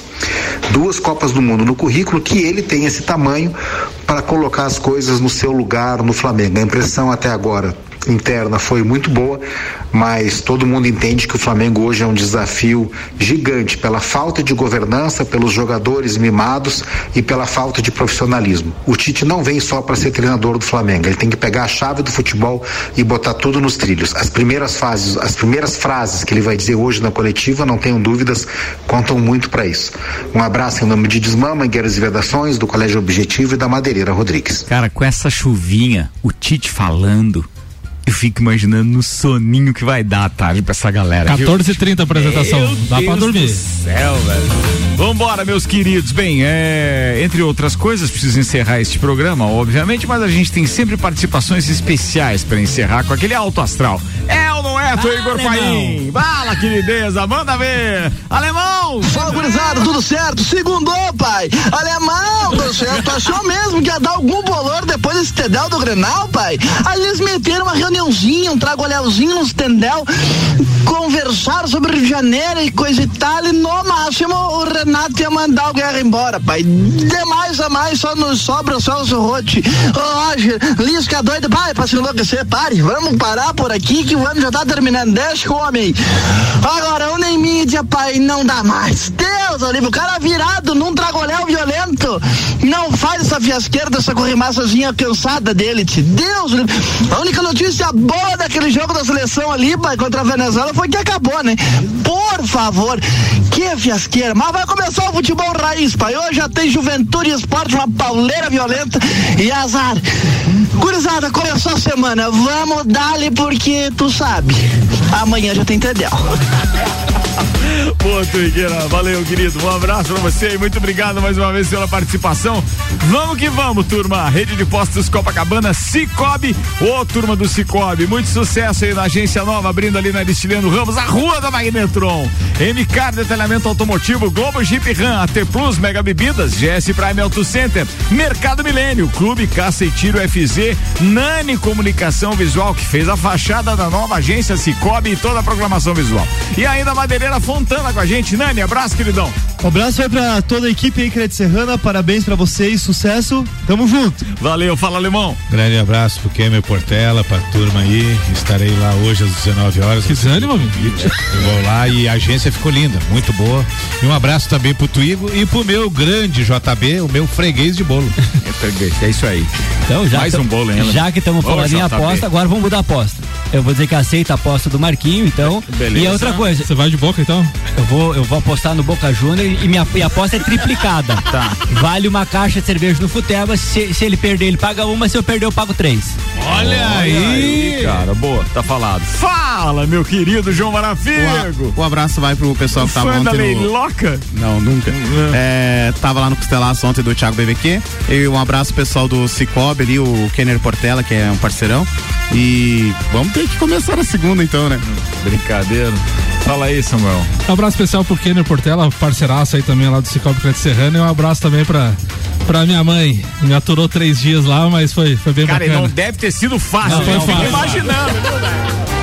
duas Copas do Mundo no currículo, que ele tem esse tamanho para colocar as coisas no seu lugar no Flamengo. A impressão até agora interna foi muito boa, mas todo mundo entende que o Flamengo hoje é um desafio gigante pela falta de governança, pelos jogadores mimados e pela falta de profissionalismo. O Tite não vem só para ser treinador do Flamengo, ele tem que pegar a chave do futebol e botar tudo nos trilhos. As primeiras fases, as primeiras frases que ele vai dizer hoje na coletiva, não tenham dúvidas, contam muito para isso. Um abraço em nome de Desmama, Mangueiras e Vedações, do Colégio Objetivo e da Madeireira Rodrigues. Cara, com essa chuvinha, o Tite falando, eu fico imaginando no soninho que vai dar à tarde pra essa galera. 14h30 apresentação. Meu Dá Deus pra dormir. Do céu, velho. Vambora, meus queridos. Bem, é, entre outras coisas, preciso encerrar este programa, obviamente, mas a gente tem sempre participações especiais pra encerrar com aquele alto astral. É ou não é, seu Igor Paim? Bala, querideza, manda ver. Alemão! Fala, gurizada, tudo certo? Segundou, pai. Alemão, tudo certo. Achou mesmo que ia dar algum bolor depois desse tedel do Grenal, pai? Aí eles meteram uma um tragolhãozinho nos tendel, conversaram sobre Rio de Janeiro e coisa e tal, e no máximo o Renato ia mandar o Guerra embora, pai. Demais a mais, só nos sobra o Celso Rotti. Roger, Lisca doido, pai, pra se enlouquecer, pare, vamos parar por aqui que o ano já tá terminando, deixa o homem. Agora, o nem mídia, pai, não dá mais. Deus, Olívio, o cara virado num tragolhão violento, não faz essa fiasqueira dessa corrimaçazinha cansada dele, te. Deus, a única notícia boa daquele jogo da seleção ali, contra a Venezuela foi que acabou, né? Por favor, que fiasqueira. Mas vai começar o futebol raiz, pai. Hoje já tem juventude e esporte, uma pauleira violenta e azar. Gurizada, começou a semana. Vamos dar-lhe porque tu sabe. Amanhã já tem Tedel. Boa, Tuigueira. Valeu, querido. Um abraço pra você e muito obrigado mais uma vez pela participação. Vamos que vamos, turma. Rede de Postos Copacabana, Cicobi. Ô, turma do Cicobi. Muito sucesso aí na agência nova, abrindo ali na Aristiliano Ramos, a rua da Magnetron. MK Detalhamento Automotivo, Globo Jeep Ram, AT Plus, Mega Bebidas, GS Prime Auto Center, Mercado Milênio, Clube Caça e Tiro FZ, Nani Comunicação Visual, que fez a fachada da nova agência Cicobi e toda a programação visual. E ainda a Madeireira Fontana com a gente. Nani, abraço, queridão. Um abraço aí pra toda a equipe aí, Crédito Serrana. Parabéns pra vocês, sucesso. Tamo junto. Valeu, fala alemão. Grande abraço pro Kemer Portela, pra turma aí. Estarei lá hoje às 19 horas. Que desânimo, amigo. Eu vou lá e a agência ficou linda, muito boa. E um abraço também pro Tuigo e pro meu grande JB, o meu freguês de bolo. É freguês, é isso aí. Então, já Mais que- um bolo, hein, Já que estamos falando em aposta, agora vamos mudar a aposta. Eu vou dizer que aceita a aposta do Marquinho, então. Beleza. E a outra coisa. Você vai de boca então? Eu vou, eu vou apostar no Boca Júnior e minha e a aposta é triplicada. Tá. Vale uma caixa de cerveja no Futeba. Se, se ele perder, ele paga uma. Se eu perder, eu pago três. Olha aí, cara, boa, tá falado. Fala, meu querido João Marafigo. O abraço vai pro pessoal que tava Fã da ontem no... Leiloca? Não, nunca. É, tava lá no Costelaço ontem do Thiago BBQ. E um abraço pro pessoal do Cicobi ali, o Kenner Portela, que é um parceirão. E vamos ter que começar a segunda então, né? Brincadeira. Fala aí, Samuel. Um abraço especial pro Kenner Portela, parceiraço aí também lá do Cicobi Crédito Serrano. E um abraço também pra, pra minha mãe. Me aturou três dias lá, mas foi, foi bem Cara, e bacana. não deve ter sido fácil, Não, foi né? Fácil. imaginando?